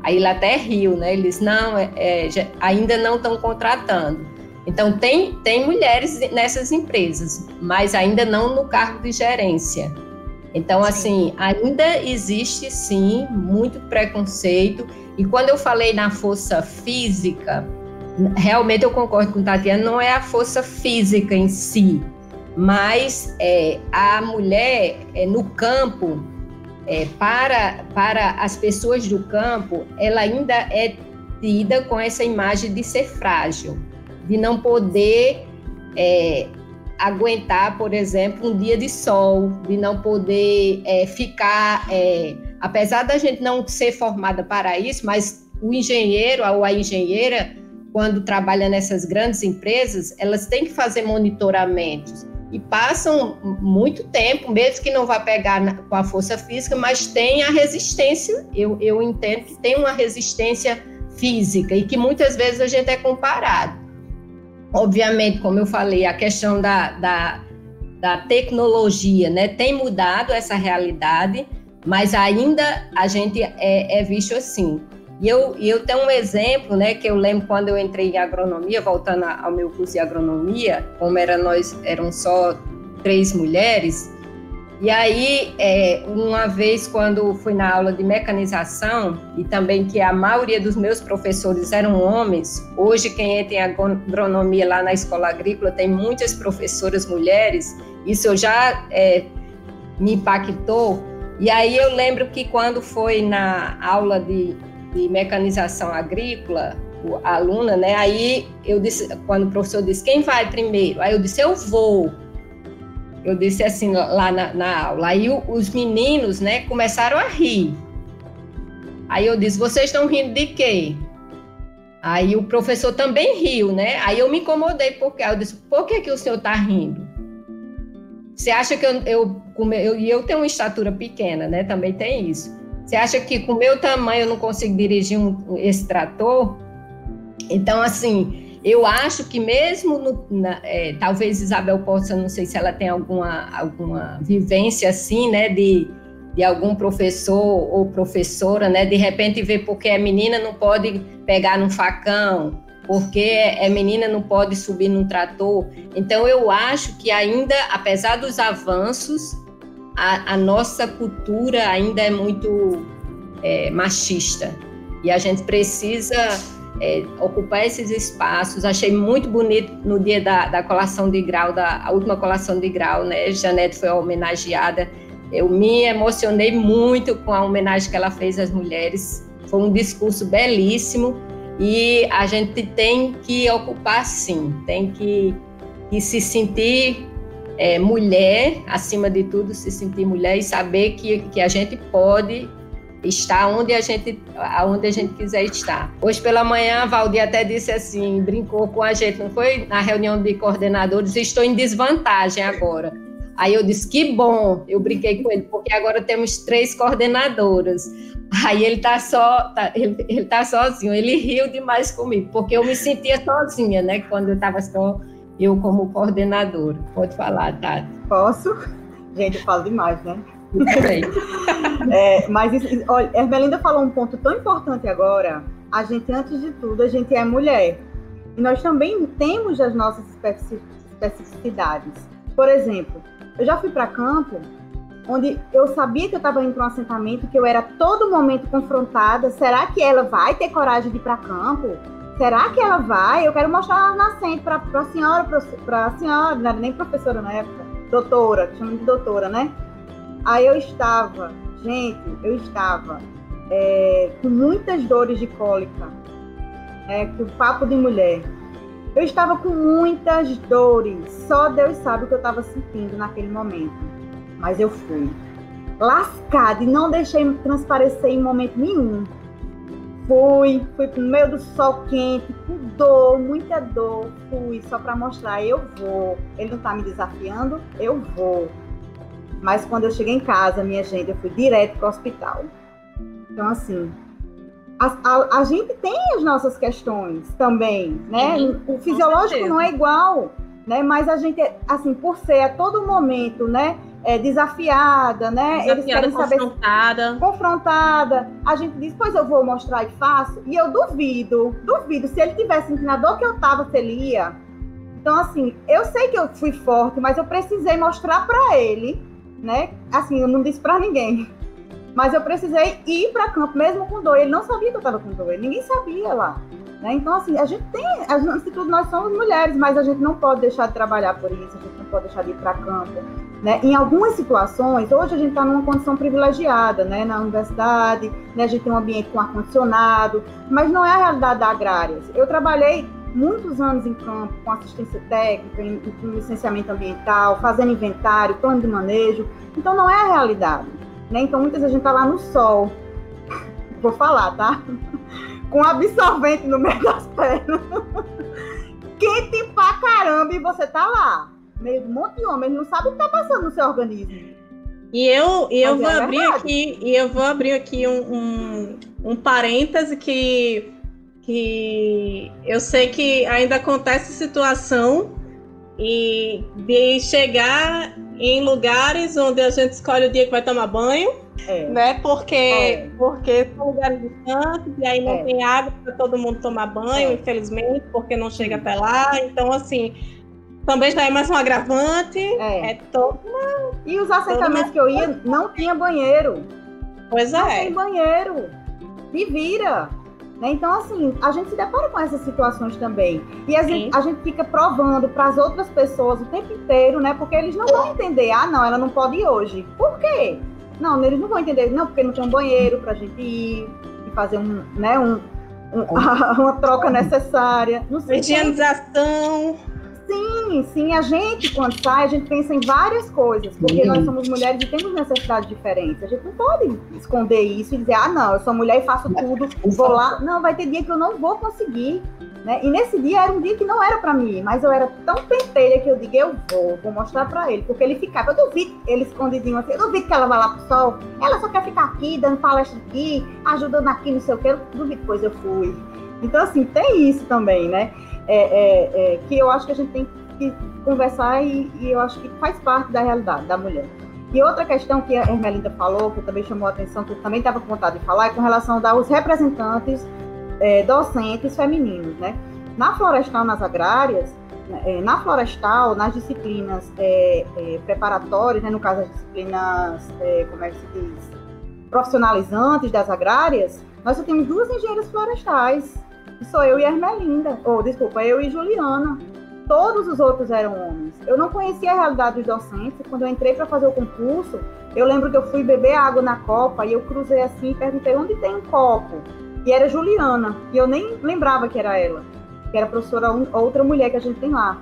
Aí ele até riu, né? Ele disse: não, é, é, ainda não estão contratando. Então, tem, tem mulheres nessas empresas, mas ainda não no cargo de gerência. Então, assim, ainda existe sim muito preconceito. E quando eu falei na força física, realmente eu concordo com Tatiana, não é a força física em si, mas é, a mulher é, no campo, é, para, para as pessoas do campo, ela ainda é tida com essa imagem de ser frágil, de não poder é, aguentar, por exemplo, um dia de sol, de não poder é, ficar é, apesar da gente não ser formada para isso, mas o engenheiro ou a engenheira, quando trabalha nessas grandes empresas, elas têm que fazer monitoramentos e passam muito tempo, mesmo que não vá pegar na, com a força física, mas tem a resistência. Eu, eu entendo que tem uma resistência física e que muitas vezes a gente é comparado. Obviamente, como eu falei, a questão da, da, da tecnologia né, tem mudado essa realidade, mas ainda a gente é, é visto assim. E eu, eu tenho um exemplo, né, que eu lembro quando eu entrei em agronomia, voltando ao meu curso de agronomia, como era nós, eram só três mulheres, e aí, é, uma vez, quando fui na aula de mecanização, e também que a maioria dos meus professores eram homens, hoje quem entra em agronomia lá na escola agrícola tem muitas professoras mulheres, isso já é, me impactou, e aí eu lembro que quando foi na aula de, de mecanização agrícola, a aluna, né? Aí eu disse, quando o professor disse, quem vai primeiro? Aí eu disse, eu vou. Eu disse assim lá na, na aula. Aí o, os meninos, né, começaram a rir. Aí eu disse, vocês estão rindo de quê? Aí o professor também riu, né? Aí eu me incomodei porque eu disse, por que que o senhor está rindo? Você acha que eu, eu, eu, eu tenho uma estatura pequena, né? Também tem isso. Você acha que com o meu tamanho eu não consigo dirigir um, esse trator? Então, assim, eu acho que mesmo, no, na, é, talvez Isabel possa, não sei se ela tem alguma, alguma vivência assim, né, de, de algum professor ou professora, né, de repente ver porque a menina não pode pegar num facão, porque é menina não pode subir num trator. Então eu acho que ainda, apesar dos avanços, a, a nossa cultura ainda é muito é, machista e a gente precisa é, ocupar esses espaços. Achei muito bonito no dia da, da colação de grau, da última colação de grau, né? Janete foi homenageada. Eu me emocionei muito com a homenagem que ela fez às mulheres. Foi um discurso belíssimo e a gente tem que ocupar sim, tem que, que se sentir é, mulher, acima de tudo, se sentir mulher e saber que, que a gente pode estar onde a gente aonde a gente quiser estar. Hoje pela manhã, a Valdir até disse assim, brincou com a gente, não foi na reunião de coordenadores, estou em desvantagem agora. Aí eu disse que bom, eu brinquei com ele, porque agora temos três coordenadoras. Aí ele tá só, tá, ele, ele tá sozinho. Ele riu demais comigo, porque eu me sentia sozinha, né? Quando eu estava só eu como coordenadora. Pode falar, Tati. Posso? Gente, eu falo demais, né? É, mas, olha, Ermelinda falou um ponto tão importante agora. A gente, antes de tudo, a gente é mulher. E nós também temos as nossas especificidades. Por exemplo, eu já fui para campo onde eu sabia que eu estava indo para um assentamento, que eu era todo momento confrontada. Será que ela vai ter coragem de ir para campo? Será que ela vai? Eu quero mostrar ela nascente para a senhora, para a senhora, não era nem professora na época, doutora, chama de doutora, né? Aí eu estava, gente, eu estava é, com muitas dores de cólica, é, com papo de mulher. Eu estava com muitas dores, só Deus sabe o que eu estava sentindo naquele momento. Mas eu fui lascada e não deixei transparecer em momento nenhum. Fui, fui no meio do sol quente, com dor, muita dor. Fui só para mostrar, eu vou. Ele não está me desafiando, eu vou. Mas quando eu cheguei em casa, minha gente, eu fui direto para o hospital. Então, assim, a, a, a, gente tem as nossas questões também, né? Uhum, o fisiológico não é igual, né? Mas a gente, assim, por ser a todo momento, né? É, desafiada, né? Desafiada, Eles querem saber confrontada. confrontada. A gente diz, pois eu vou mostrar e faço. E eu duvido, duvido. Se ele tivesse sentindo a dor que eu tava, se ele ia. Então, assim, eu sei que eu fui forte, mas eu precisei mostrar para ele né? Assim, eu não disse para ninguém. Mas eu precisei ir para campo mesmo com dor. Ele não sabia que eu estava com dor, ninguém sabia lá. Né? Então, assim, a gente tem, antes de tudo, nós somos mulheres, mas a gente não pode deixar de trabalhar por isso, a gente não pode deixar de ir para campo. Né? Em algumas situações, hoje a gente está numa condição privilegiada, né? na universidade, né? a gente tem um ambiente com ar-condicionado, mas não é a realidade da agrária. Eu trabalhei muitos anos em campo, com assistência técnica, em, em licenciamento ambiental, fazendo inventário, plano de manejo. Então, não é a realidade. Né? Então, muitas vezes a gente está lá no sol. Vou falar, tá? Com absorvente no meio das pernas. Quente pra caramba e você tá lá. Meio de um monte de homem, não sabe o que tá passando no seu organismo. E eu, e eu é vou é abrir aqui, e eu vou abrir aqui um, um, um parêntese que que eu sei que ainda acontece situação e de chegar em lugares onde a gente escolhe o dia que vai tomar banho, é. né? Porque, é. porque são lugares distantes e aí não é. tem água para todo mundo tomar banho, é. infelizmente, porque não chega até lá. Então, assim, também já é mais um agravante. É, é todo uma, E os assentamentos que eu ia não tinha banheiro. Pois é. Não tem banheiro. Me vira. Né? Então, assim, a gente se depara com essas situações também. E a gente, a gente fica provando para as outras pessoas o tempo inteiro, né? Porque eles não vão entender, ah, não, ela não pode ir hoje. Por quê? Não, eles não vão entender, não, porque não tem um banheiro para a gente ir e fazer um, né, um, um uma troca necessária. Higienização. Sim, sim. A gente, quando sai, a gente pensa em várias coisas, porque nós somos mulheres e temos necessidades diferentes. A gente não pode esconder isso e dizer, ah, não, eu sou mulher e faço tudo, vou lá. Não, vai ter dia que eu não vou conseguir. Né? E nesse dia era um dia que não era para mim, mas eu era tão pentelha que eu digo, eu vou, vou mostrar para ele, porque ele ficava, eu duvido, ele escondidinho assim, eu duvido que ela vá lá pro sol, ela só quer ficar aqui, dando palestra aqui, ajudando aqui, não sei o que, eu duvido, depois eu fui. Então, assim, tem isso também, né? É, é, é, que eu acho que a gente tem que conversar e, e, eu acho que faz parte da realidade da mulher. E outra questão que a Hermelinda falou, que também chamou a atenção, que eu também estava com vontade de falar, é com relação aos representantes é, docentes femininos. Né? Na florestal, nas agrárias, é, na florestal, nas disciplinas é, preparatórias, né, no caso as disciplinas, como é que se diz, profissionalizantes das agrárias, nós só temos duas engenheiras florestais sou eu e Ermelinda, ou desculpa, eu e Juliana. Todos os outros eram homens. Eu não conhecia a realidade dos docentes. Quando eu entrei para fazer o concurso, eu lembro que eu fui beber água na copa e eu cruzei assim e perguntei onde tem um copo. E era Juliana, e eu nem lembrava que era ela, que era professora outra mulher que a gente tem lá.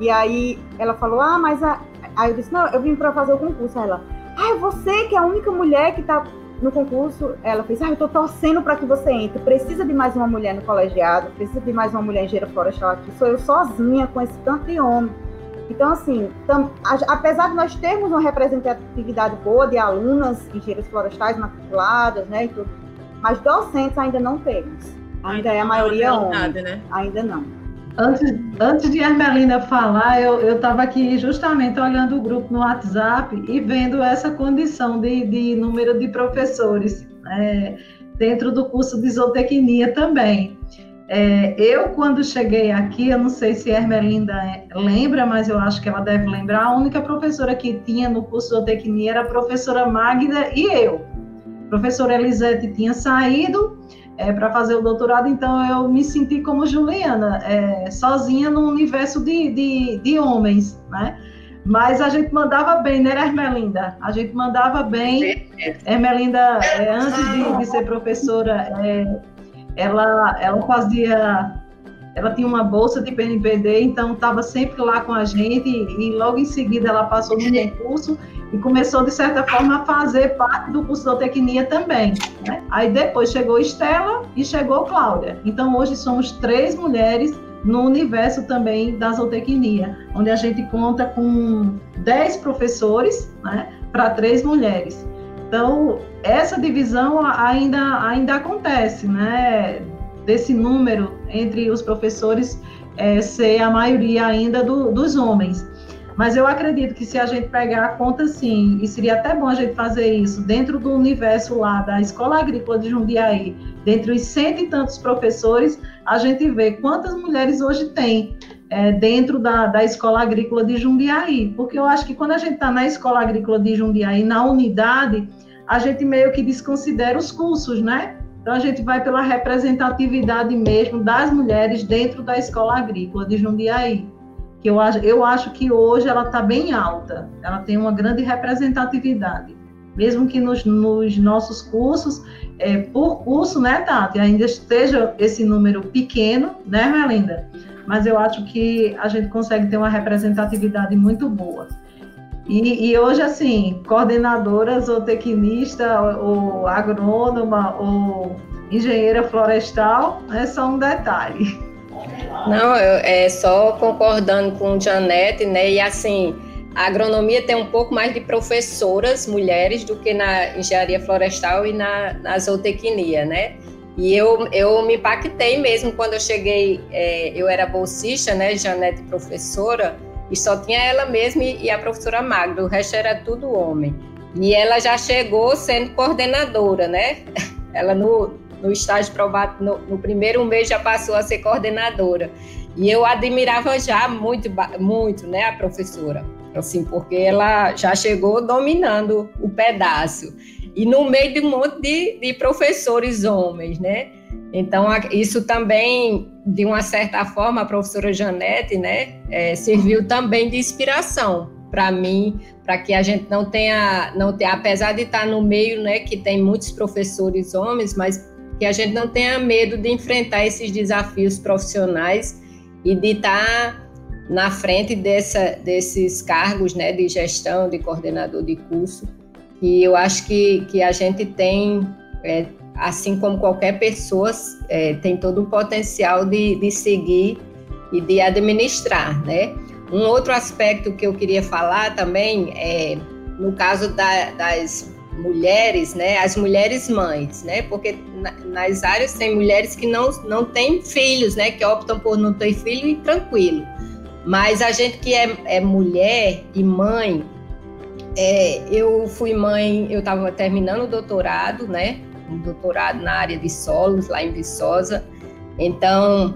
E aí ela falou: "Ah, mas a... aí eu disse: "Não, eu vim para fazer o concurso". Aí ela: "Ah, é você que é a única mulher que está no concurso, ela fez, ah, eu tô torcendo para que você entre. Precisa de mais uma mulher no colegiado, precisa de mais uma mulher engenheira florestal aqui. Sou eu sozinha com esse tanto de homem. Então, assim, tam, apesar de nós termos uma representatividade boa de alunas engenheiras florestais matriculadas, né, e tudo, mas docentes ainda não temos. Ainda é a maioria homem. Né? Ainda não. Antes, antes de Ermelinda falar, eu estava aqui justamente olhando o grupo no WhatsApp e vendo essa condição de, de número de professores é, dentro do curso de zootecnia também. É, eu, quando cheguei aqui, eu não sei se a Ermelinda lembra, mas eu acho que ela deve lembrar, a única professora que tinha no curso de zootecnia era a professora Magda e eu. A professora Elisete tinha saído, é, para fazer o doutorado, então eu me senti como Juliana, é, sozinha no universo de, de, de, homens, né? Mas a gente mandava bem, né, Ermelinda? A gente mandava bem. Ermelinda, é, antes de, de, ser professora, é, ela, ela fazia ela tinha uma bolsa de PNPD, então estava sempre lá com a gente e logo em seguida ela passou no concurso e começou, de certa forma, a fazer parte do curso de zootecnia também. Né? Aí depois chegou Estela e chegou Cláudia. Então, hoje somos três mulheres no universo também da zootecnia, onde a gente conta com dez professores né, para três mulheres. Então, essa divisão ainda, ainda acontece, né? Desse número entre os professores é, ser a maioria ainda do, dos homens. Mas eu acredito que se a gente pegar a conta sim, e seria até bom a gente fazer isso dentro do universo lá da Escola Agrícola de Jundiaí, dentre os cento e tantos professores, a gente vê quantas mulheres hoje tem é, dentro da, da Escola Agrícola de Jundiaí. Porque eu acho que quando a gente está na Escola Agrícola de Jundiaí, na unidade, a gente meio que desconsidera os cursos, né? Então a gente vai pela representatividade mesmo das mulheres dentro da Escola Agrícola de Jundiaí que eu acho, eu acho que hoje ela está bem alta, ela tem uma grande representatividade. Mesmo que nos, nos nossos cursos, é, por curso, né, Tati, ainda esteja esse número pequeno, né, Melinda? Mas eu acho que a gente consegue ter uma representatividade muito boa. E, e, hoje, assim, coordenadora, zootecnista, ou, ou agrônoma, ou engenheira florestal, é só um detalhe. Não, eu, é só concordando com Janete, né? E assim, a agronomia tem um pouco mais de professoras mulheres do que na engenharia florestal e na, na zootecnia, né? E eu, eu me impactei mesmo quando eu cheguei, é, eu era bolsista, né? Janete professora, e só tinha ela mesma e, a professora Magda, o resto era tudo homem. E ela já chegou sendo coordenadora, né? Ela no, no estágio probato, no, no primeiro mês já passou a ser coordenadora. E eu admirava já muito, muito, né, a professora, assim, porque ela já chegou dominando o pedaço. E no meio de um monte de, de professores homens, né? Então, isso também, de uma certa forma, a professora Janete, né, é, serviu também de inspiração para mim, para que a gente não tenha, não tenha, apesar de estar no meio, né, que tem muitos professores homens, mas que a gente não tenha medo de enfrentar esses desafios profissionais e de estar na frente dessa, desses cargos né, de gestão, de coordenador de curso. E eu acho que, que a gente tem, é, assim como qualquer pessoa, é, tem todo o potencial de, de seguir e de administrar, né? Um outro aspecto que eu queria falar também é no caso da, das mulheres, né, as mulheres mães, né, porque nas áreas tem mulheres que não, não têm filhos, né, que optam por não ter filho e tranquilo. Mas a gente que é, é mulher e mãe, é, eu fui mãe, eu estava terminando o doutorado, né, um doutorado na área de solos lá em Viçosa. Então,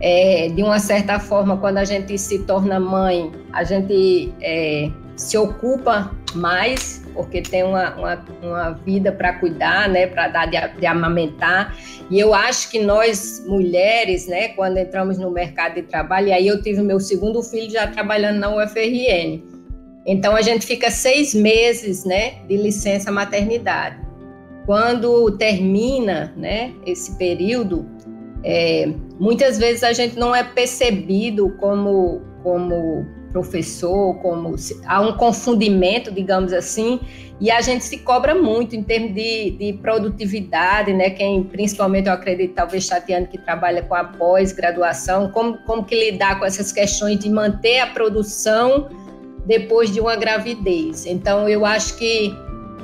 é, de uma certa forma, quando a gente se torna mãe, a gente é, se ocupa mais porque tem uma, uma, uma vida para cuidar, né, para dar de, de, amamentar. E eu acho que nós mulheres, né, quando entramos no mercado de trabalho, e aí eu tive meu segundo filho já trabalhando na UFRN. Então a gente fica seis meses, né, de licença maternidade. Quando termina, né, esse período, é, muitas vezes a gente não é percebido como como professor, como há um confundimento, digamos assim, e a gente se cobra muito em termos de, de produtividade, né? Quem, principalmente, eu acredito, talvez Tatiana, que trabalha com a pós-graduação, como, como que lidar com essas questões de manter a produção depois de uma gravidez. Então, eu acho que,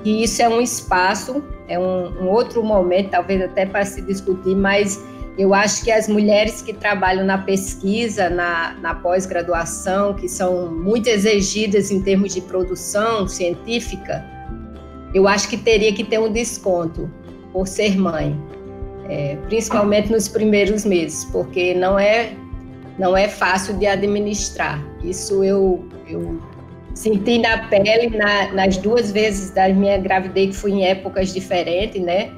que isso é um espaço, é um, um outro momento, talvez até para se discutir, mas eu acho que as mulheres que trabalham na pesquisa, na, na pós-graduação, que são muito exigidas em termos de produção científica, eu acho que teria que ter um desconto por ser mãe, é, principalmente nos primeiros meses, porque não é não é fácil de administrar. Isso eu, eu senti na pele na, nas duas vezes da minha gravidez que fui em épocas diferentes, né?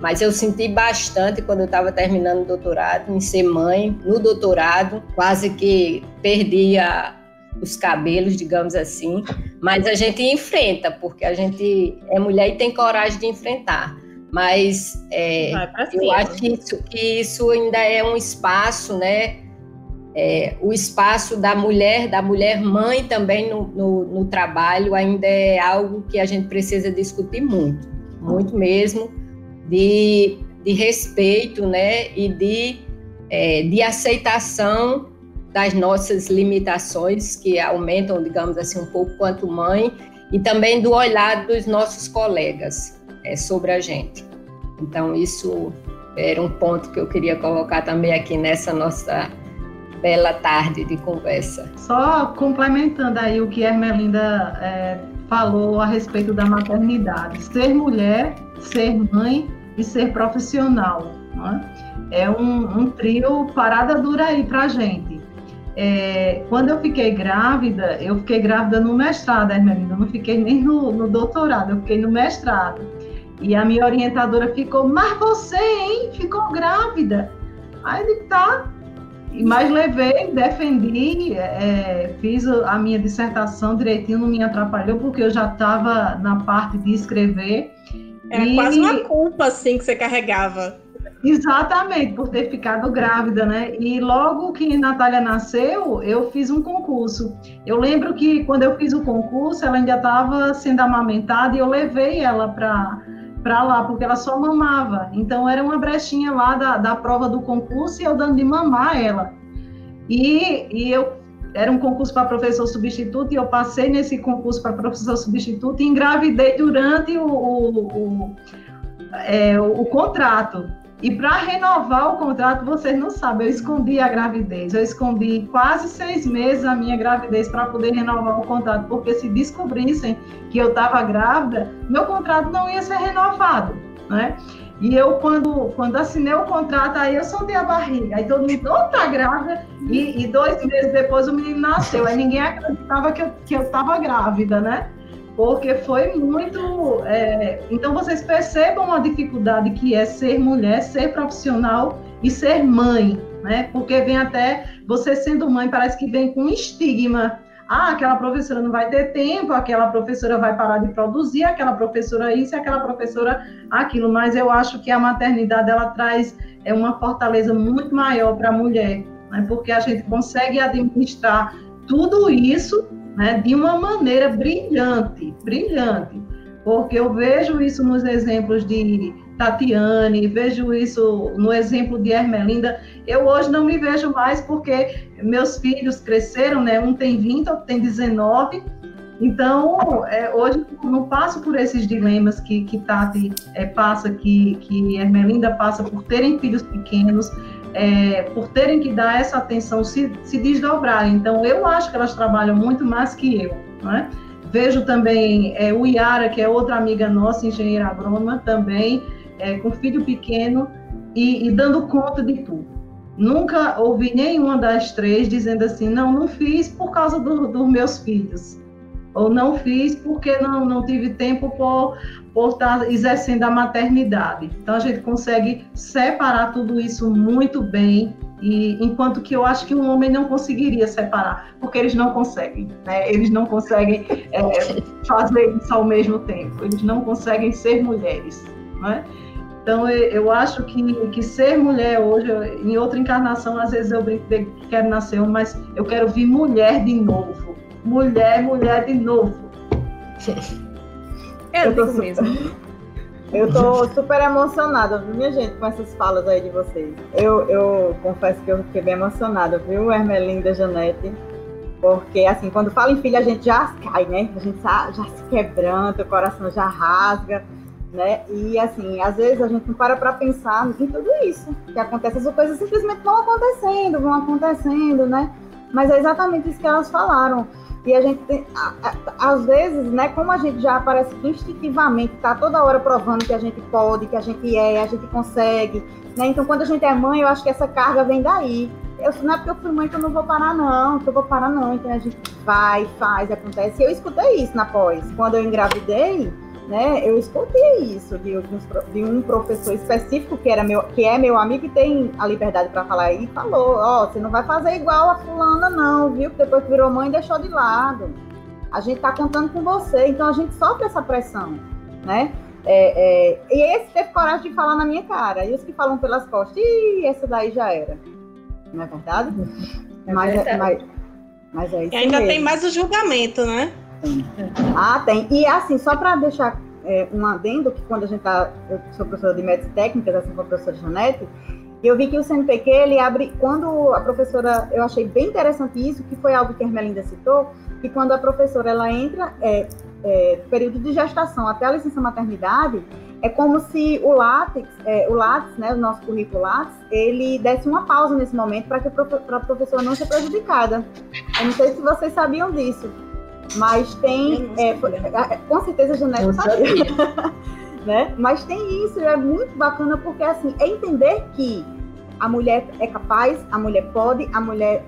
Mas eu senti bastante quando eu estava terminando o doutorado, em ser mãe, no doutorado, quase que perdia os cabelos, digamos assim. Mas a gente enfrenta, porque a gente é mulher e tem coragem de enfrentar. Mas é, eu acho que isso, que isso ainda é um espaço, né? É, o espaço da mulher, da mulher mãe também no, no, no, trabalho ainda é algo que a gente precisa discutir muito, muito mesmo, de, de respeito né, e de, é, de aceitação das nossas limitações, que aumentam, digamos assim, um pouco quanto mãe, e também do olhar dos nossos colegas é, sobre a gente. Então, isso era um ponto que eu queria colocar também aqui nessa nossa bela tarde de conversa. Só complementando aí o que a Ermelinda é, falou a respeito da maternidade. Ser mulher ser mãe e ser profissional. É? é um, um, trio parada dura aí para gente. É, quando eu fiquei grávida, eu fiquei grávida no mestrado, Hermelinda, não fiquei nem no, no, doutorado, eu fiquei no mestrado. E a minha orientadora ficou, mas você, hein, ficou grávida? Aí eu disse, tá. Mas levei, defendi, é, fiz a minha dissertação direitinho, não me atrapalhou, porque eu já estava na parte de escrever era e... quase uma culpa, assim, que você carregava. Exatamente, por ter ficado grávida, né? E logo que Natália nasceu, eu fiz um concurso. Eu lembro que quando eu fiz o concurso, ela ainda estava sendo amamentada e eu levei ela para para lá, porque ela só mamava. Então era uma brechinha lá da, da prova do concurso e eu dando de mamar ela. E, e eu era um concurso para professor substituto e eu passei nesse concurso para professor substituto e engravidei durante o, o, o, é, o, o contrato. E para renovar o contrato, vocês não sabem, eu escondi a gravidez. Eu escondi quase seis meses a minha gravidez para poder renovar o contrato, porque se descobrissem que eu estava grávida, meu contrato não ia ser renovado, né? E eu, quando, quando assinei o contrato, aí eu soltei a barriga. Aí todo mundo, oh, tá grávida. E, e, dois meses depois o menino nasceu. Aí ninguém acreditava que eu, que eu grávida, né? Porque foi muito. É... Então vocês percebam a dificuldade que é ser mulher, ser profissional e ser mãe, né? Porque vem até. Você sendo mãe, parece que vem com um estigma ah, aquela professora não vai ter tempo, aquela professora vai parar de produzir, aquela professora isso, aquela professora aquilo. Mas eu acho que a maternidade ela traz é uma fortaleza muito maior para a mulher, né? porque a gente consegue administrar tudo isso né, de uma maneira brilhante, brilhante. Porque eu vejo isso nos exemplos de Tatiane, vejo isso no exemplo de Ermelinda. Eu hoje não me vejo mais porque meus filhos cresceram, né? Um tem 20, outro tem 19. Então, é, hoje não passo por esses dilemas que, que Tati é, passa, que, que Ermelinda passa por terem filhos pequenos, é, por terem que dar essa atenção, se, se desdobrarem. Então, eu acho que elas trabalham muito mais que eu, né? Vejo também é, o Iara, que é outra amiga nossa, engenheira agrônoma, também é, com filho pequeno e, e dando conta de tudo. Nunca ouvi nenhuma das três dizendo assim, não, não fiz por causa do, dos meus filhos. Ou não fiz porque não, não tive tempo por, por estar exercendo a maternidade. Então a gente consegue separar tudo isso muito bem e enquanto que eu acho que um homem não conseguiria separar, porque eles não conseguem, né? Eles não conseguem é, fazer isso ao mesmo tempo. Eles não conseguem ser mulheres, né? Então, eu acho que, que ser mulher hoje, em outra encarnação, às vezes eu brinco que quero nascer, mas eu quero vir mulher de novo. Mulher, mulher de novo. É eu tô super, mesmo. Eu tô super emocionada, minha gente, com essas falas aí de vocês. Eu, eu confesso que eu fiquei bem emocionada, viu, Hermelinda, Janete? Porque, assim, quando fala em filha, a gente já cai, né? A gente já, já se quebranta, o coração já rasga né? E assim, às vezes a gente não para para pensar em tudo isso que acontece, as coisas simplesmente vão acontecendo, vão acontecendo, né? Mas é exatamente isso que elas falaram. E a gente tem, às vezes, né, como a gente já parece que instintivamente está toda hora provando que a gente pode, que a gente é, a gente consegue, né? Então, quando a gente é mãe, eu acho que essa carga vem daí. Eu, não é porque eu fui mãe que eu não vou parar, não, que eu vou parar, não. Então a gente vai, faz, acontece. E eu escutei isso na pós. Quando eu engravidei, né? Eu escutei isso de, de, um professor específico que era meu, que é meu amigo e tem a liberdade para falar e falou, ó, oh, você não vai fazer igual a fulana não, viu? Que depois que virou mãe deixou de lado. A gente está contando com você, então a gente sofre essa pressão, né? É, é, e esse teve coragem de falar na minha cara. E os que falam pelas costas, ih, essa daí já era. Não é verdade? É mas, verdade. Mas, mas é isso e ainda mesmo. tem mais o julgamento, né? Tem. Ah, tem. E assim, só para deixar é, um adendo, que quando a gente está. Eu sou professora de médicas técnicas, assim como a professora Janete, eu vi que o CNPq, ele abre. Quando a professora. Eu achei bem interessante isso, que foi algo que a Ermelinda citou, que quando a professora ela entra, é, é, período de gestação até a licença maternidade, é como se o látex, é, o látex, né, o nosso currículo látex, ele desse uma pausa nesse momento para que a professora não seja prejudicada. Eu não sei se vocês sabiam disso. Mas tem. É, é, com certeza a Janete sabia. né? Mas tem isso, é muito bacana porque assim, é entender que a mulher é capaz, a mulher pode, a mulher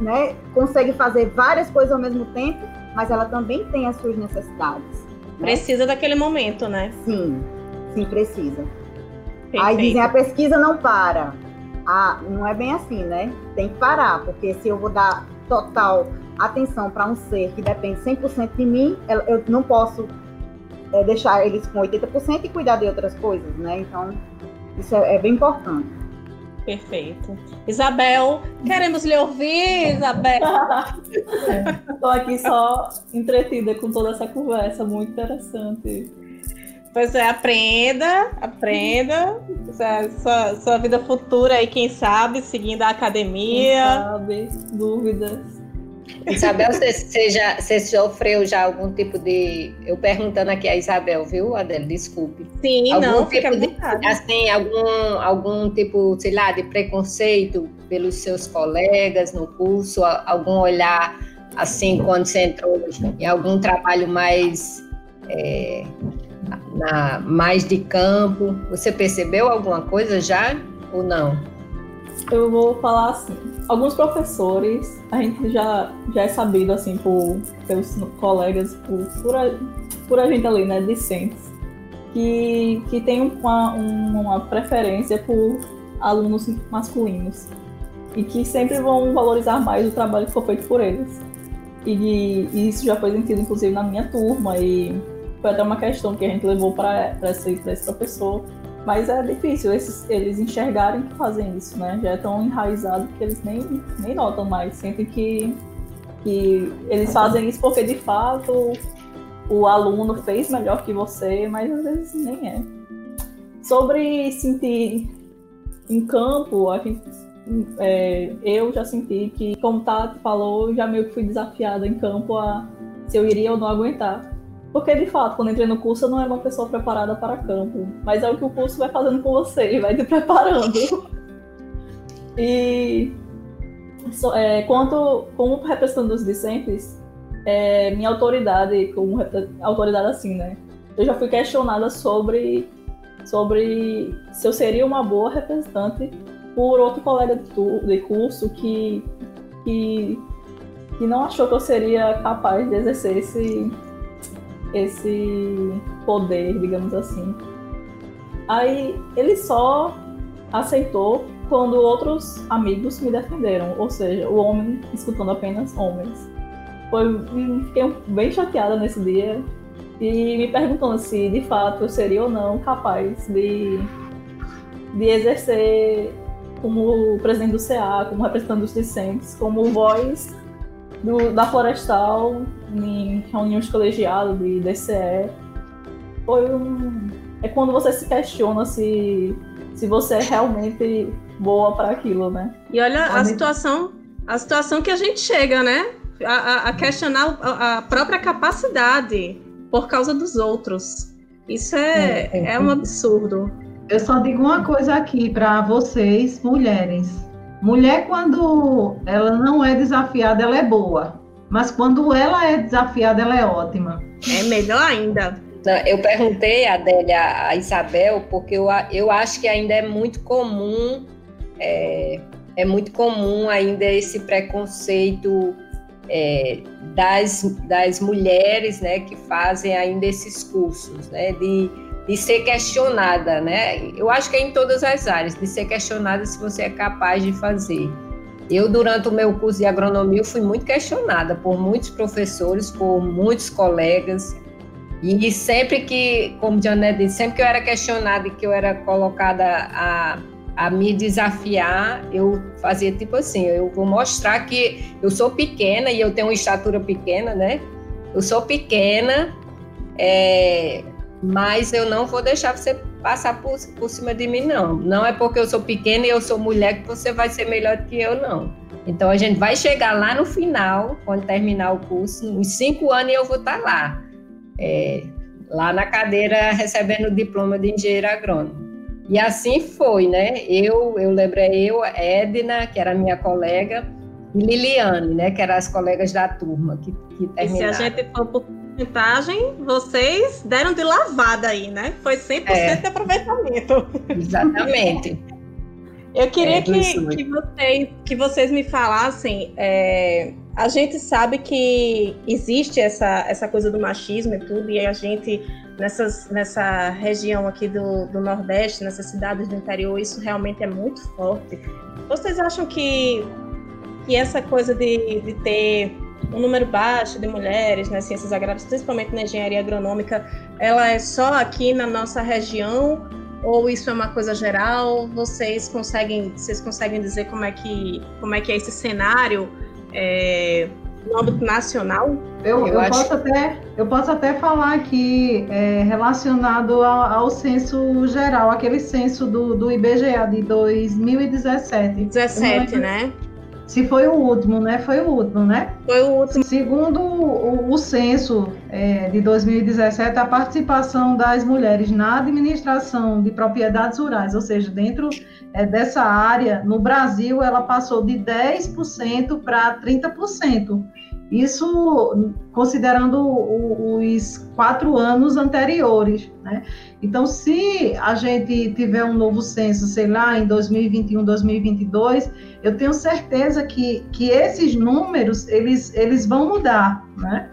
né, consegue fazer várias coisas ao mesmo tempo, mas ela também tem as suas necessidades. Né? Precisa daquele momento, né? Sim, sim, precisa. Perfeito. Aí dizem a pesquisa não para. Ah, não é bem assim, né? Tem que parar, porque se eu vou dar total atenção para um ser que depende 100% de mim, eu não posso é, deixar eles com 80% e cuidar de outras coisas, né? Então, isso é, é bem importante. Perfeito. Isabel, queremos lhe ouvir, Isabel. Estou aqui só entretida com toda essa conversa, muito interessante. Pois é, aprenda, aprenda. Sua, sua vida futura aí, quem sabe, seguindo a academia. Quem sabe, dúvidas. Isabel, você, você, já, você sofreu já algum tipo de. Eu perguntando aqui a Isabel, viu, Adele? Desculpe. Sim, algum não, tipo de, Assim, algum, algum tipo, sei lá, de preconceito pelos seus colegas no curso, algum olhar, assim, quando você entrou em algum trabalho mais. É, na, mais de campo. Você percebeu alguma coisa já ou não? Eu vou falar assim alguns professores, a gente já, já é sabido, assim, por seus colegas, por, por, a, por a gente ali, né, discentes, que, que tem uma, uma preferência por alunos masculinos e que sempre vão valorizar mais o trabalho que foi feito por eles. E, e isso já foi sentido, inclusive, na minha turma, e foi até uma questão que a gente levou para esse, esse professor mas é difícil esses, eles enxergarem que fazem isso, né? Já é tão enraizado que eles nem, nem notam mais. Sentem que, que eles fazem isso porque de fato o aluno fez melhor que você, mas às vezes nem é. Sobre sentir em campo, a gente, é, eu já senti que, como Tati falou, já meio que fui desafiada em campo a se eu iria ou não aguentar. Porque, de fato, quando entrei no curso, eu não era uma pessoa preparada para campo. Mas é o que o curso vai fazendo com você, vai te preparando. e é, quanto, como representante dos discentes, é, minha autoridade, como autoridade assim, né? Eu já fui questionada sobre, sobre se eu seria uma boa representante por outro colega de, de curso que, que que não achou que eu seria capaz de exercer esse, esse poder, digamos assim. Aí ele só aceitou quando outros amigos me defenderam, ou seja, o homem escutando apenas homens. Foi, fiquei bem chateada nesse dia e me perguntando se de fato eu seria ou não capaz de, de exercer como presidente do CA, como representante dos discentes, como voz do, da Florestal em reuniões colegiadas de DCE. Foi um. É quando você se questiona se, se você é realmente boa para aquilo, né? E olha a situação, a situação que a gente chega, né? A, a questionar a, a, própria capacidade por causa dos outros. Isso é, é, é. é um absurdo. Eu só digo uma coisa aqui para vocês, mulheres. Mulher, quando ela não é desafiada, ela é boa. Mas quando ela é desafiada, ela é ótima. É melhor ainda. Eu perguntei, Adélia, a Isabel, porque eu, eu acho que ainda é muito comum, é, é muito comum ainda esse preconceito é, das, das mulheres né, que fazem ainda esses cursos, né, de de ser questionada, né? Eu acho que é em todas as áreas, de ser questionada se você é capaz de fazer. Eu, durante o meu curso de agronomia, fui muito questionada por muitos professores, por muitos colegas. E sempre que, como Janet disse, sempre que eu era questionada e que eu era colocada a, a me desafiar, eu fazia tipo assim: eu vou mostrar que eu sou pequena e eu tenho uma estatura pequena, né? Eu sou pequena, é, mas eu não vou deixar você passar por, por cima de mim, não. Não é porque eu sou pequena e eu sou mulher que você vai ser melhor do que eu, não. Então a gente vai chegar lá no final, quando terminar o curso, uns cinco anos e eu vou estar tá lá, é, lá na cadeira recebendo o diploma de engenheiro agrônomo. E assim foi, né? Eu, eu lembro é eu, Edna, que era minha colega, e Liliane, né, que eram as colegas da turma que, que terminaram. E se a gente for porcentagem, vocês deram de lavada aí, né? Foi 100% é. de aproveitamento. Exatamente. Eu queria é, que, que, vocês, que vocês me falassem. É, a gente sabe que existe essa, essa coisa do machismo e tudo, e a gente, nessas, nessa região aqui do, do Nordeste, nessas cidades do interior, isso realmente é muito forte. Vocês acham que, que essa coisa de, de ter um número baixo de mulheres nas ciências agrárias, principalmente na engenharia agronômica, ela é só aqui na nossa região ou isso é uma coisa geral? Vocês conseguem, vocês conseguem dizer como é que, como é que é esse cenário é, no âmbito nacional? Eu, eu, eu posso até, eu posso até falar aqui é, relacionado ao, ao, censo geral, aquele censo do, do IBGA de 2017. 17, né? Se foi o último, né? Foi o último, né? Foi o último. Segundo o, o censo é, de 2017, a participação das mulheres na administração de propriedades rurais, ou seja, dentro é, dessa área, no Brasil, ela passou de 10% para 30%. Isso considerando os quatro anos anteriores, né? Então, se a gente tiver um novo censo, sei lá, em 2021, 2022, eu tenho certeza que, que esses números, eles, eles vão mudar, né?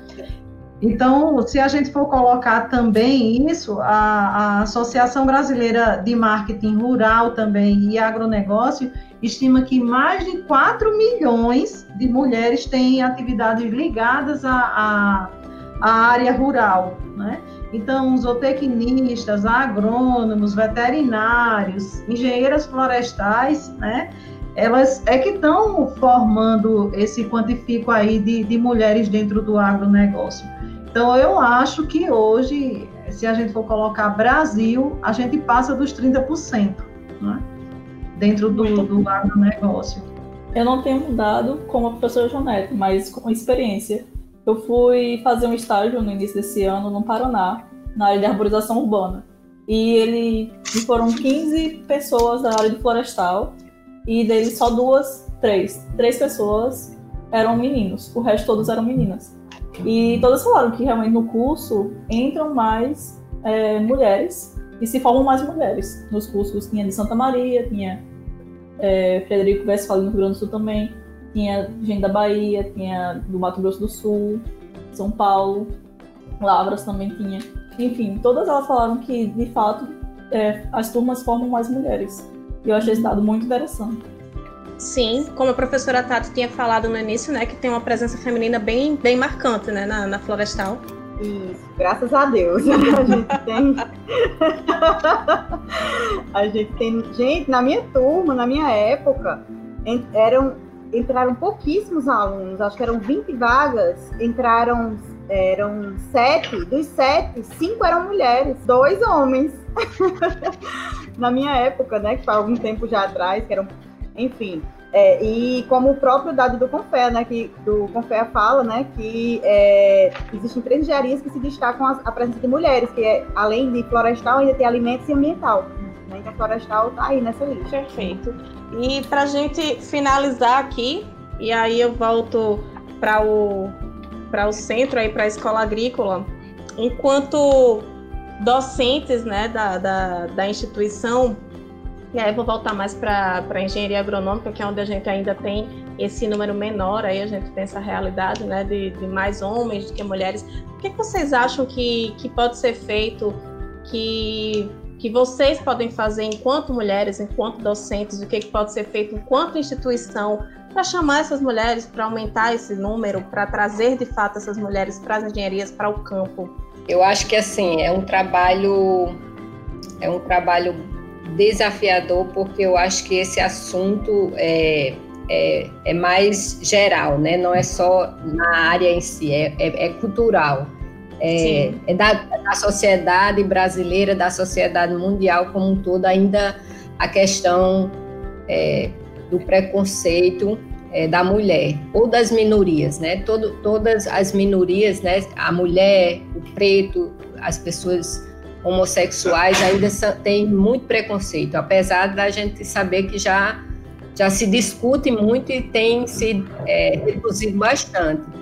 Então, se a gente for colocar também isso, a, a, Associação Brasileira de Marketing Rural também e Agronegócio estima que mais de 4 milhões de mulheres têm atividades ligadas à, área rural, né? Então, zootecnistas, agrônomos, veterinários, engenheiras florestais, né? Elas é que estão formando esse quantifico aí de, de mulheres dentro do agronegócio. Então, eu acho que hoje, se a gente for colocar Brasil, a gente passa dos 30%, né? dentro do, do agronegócio. Eu não tenho mudado como a professora Jonete, mas com experiência. Eu fui fazer um estágio no início desse ano no Paraná, na área de arborização urbana. E ele e foram 15 pessoas da área de florestal, e deles só duas, três, três pessoas eram meninos, o resto todos eram meninas. E todas falaram que realmente no curso entram mais é, mulheres e se formam mais mulheres. Nos cursos tinha de Santa Maria, tinha é, Frederico Westphal no Rio Grande do Sul também. tinha gente da Bahia, tinha do Mato Grosso do Sul, São Paulo, Lavras também tinha. Enfim, todas elas falaram que, de fato, é, as turmas formam mais mulheres. E eu achei esse dado muito interessante. Sim, como a professora Tato tinha falado no início, né, que tem uma presença feminina bem, bem marcante, né, na, na Florestal. Isso, graças a Deus. A gente tem. a gente tem. Gente, na minha turma, na minha época, eram, entraram pouquíssimos alunos, acho que eram 20 vagas, entraram eram sete, dos sete, cinco eram mulheres, dois homens. Na minha época, né, que foi algum tempo já atrás, que eram, enfim. É, e como o próprio dado do Confea, né, que do Confea fala, né, que é, existem três engenharias que se destacam a, a, presença de mulheres, que é, além de florestal, ainda tem alimentos e ambiental. Né, então, florestal está aí nessa lista. Perfeito. E para a gente finalizar aqui, e aí eu volto para o para o centro, para a escola agrícola, enquanto docentes né, da, da, da instituição, e aí vou voltar mais para a engenharia agronômica, que é onde a gente ainda tem esse número menor, aí a gente tem essa realidade né, de, de mais homens do que mulheres. O que, que vocês acham que, que pode ser feito, que, que vocês podem fazer enquanto mulheres, enquanto docentes, o que, que pode ser feito enquanto instituição para chamar essas mulheres, para aumentar esse número, para trazer de fato essas mulheres para as engenharias, para o campo? Eu acho que assim é um trabalho é um trabalho desafiador porque eu acho que esse assunto é, é, é mais geral, né? Não é só na área em si, é, é, é cultural. É, é da, da sociedade brasileira, da sociedade mundial como um todo, ainda a questão é, do preconceito é, da mulher ou das minorias, né? Todo, todas as minorias, né? A mulher, o preto, as pessoas homossexuais ainda têm muito preconceito, apesar da gente saber que já já se discute muito e tem se é, reduzido bastante.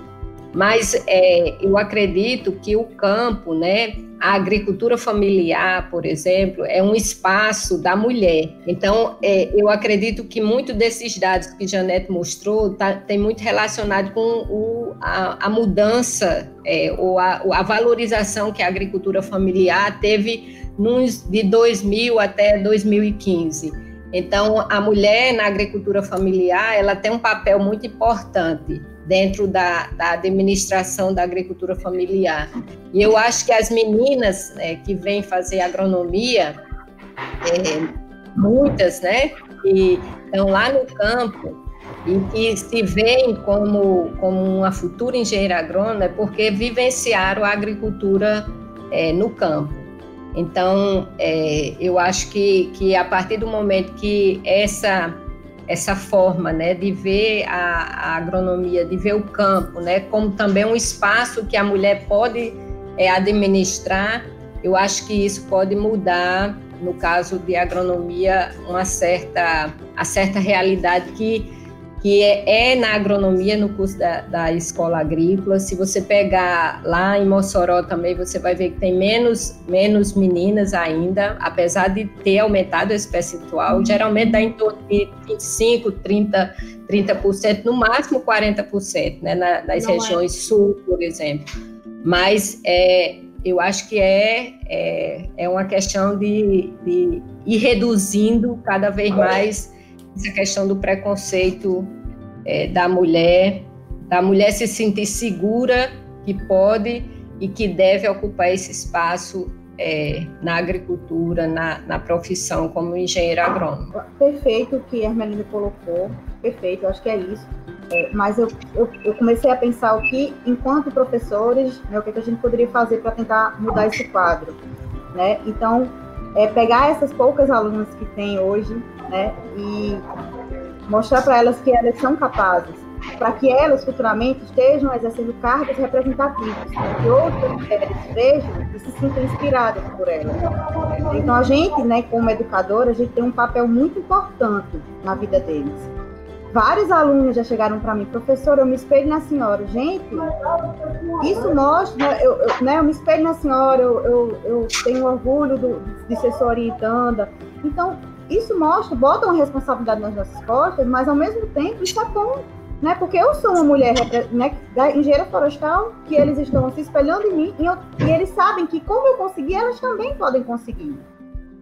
Mas é, eu acredito que o campo, né, a agricultura familiar, por exemplo, é um espaço da mulher. Então, é, eu acredito que muito desses dados que Janete mostrou tá, tem muito relacionado com o, a, a, mudança é, ou a, a, valorização que a agricultura familiar teve nos, de 2000 até 2015. Então, a mulher na agricultura familiar, ela tem um papel muito importante dentro da, da, administração da agricultura familiar. E eu acho que as meninas né, que vêm fazer agronomia, é, muitas, né, que estão lá no campo e que se veem como, como uma futura engenheira agrônoma, é porque vivenciaram a agricultura é, no campo. Então, é, eu acho que, que a partir do momento que essa essa forma né, de ver a, a, agronomia, de ver o campo, né, como também um espaço que a mulher pode é, administrar, eu acho que isso pode mudar, no caso de agronomia, uma certa, a certa realidade que que é, é, na agronomia, no curso da, da, escola agrícola. Se você pegar lá em Mossoró também, você vai ver que tem menos, menos meninas ainda, apesar de ter aumentado esse percentual. Uhum. Geralmente dá em torno de 25, 30, 30%, no máximo 40%, né, na, nas Não é. regiões é. sul, por exemplo. Mas é, eu acho que é, é, é uma questão de, de ir reduzindo cada vez mais essa questão do preconceito é, da mulher, da mulher se sentir segura que pode e que deve ocupar esse espaço é, na agricultura, na, na, profissão como engenheiro agrônomo. Perfeito o que a Hermeline colocou, perfeito, acho que é isso. É, mas eu, eu, eu, comecei a pensar o que, enquanto professores, né, o que, que a gente poderia fazer para tentar mudar esse quadro. Né? Então, é pegar essas poucas alunas que tem hoje né, e mostrar para elas que elas são capazes, para que elas futuramente estejam exercendo cargos representativos, para que outras mulheres vejam e se sintam inspiradas por elas. Então a gente, né, como educadora, a gente tem um papel muito importante na vida deles. Vários alunos já chegaram para mim, professor, eu me espelho na senhora. Gente, isso mostra, né, eu, eu, né, eu me espelho na senhora, eu, eu, eu tenho orgulho do, de ser sua orientanda. Então, isso mostra, bota uma responsabilidade nas nossas costas, mas ao mesmo tempo isso é bom. né? Porque eu sou uma mulher né, da engenheira florestal, que eles estão se espelhando em mim, e, eu, e eles sabem que como eu consegui, elas também podem conseguir.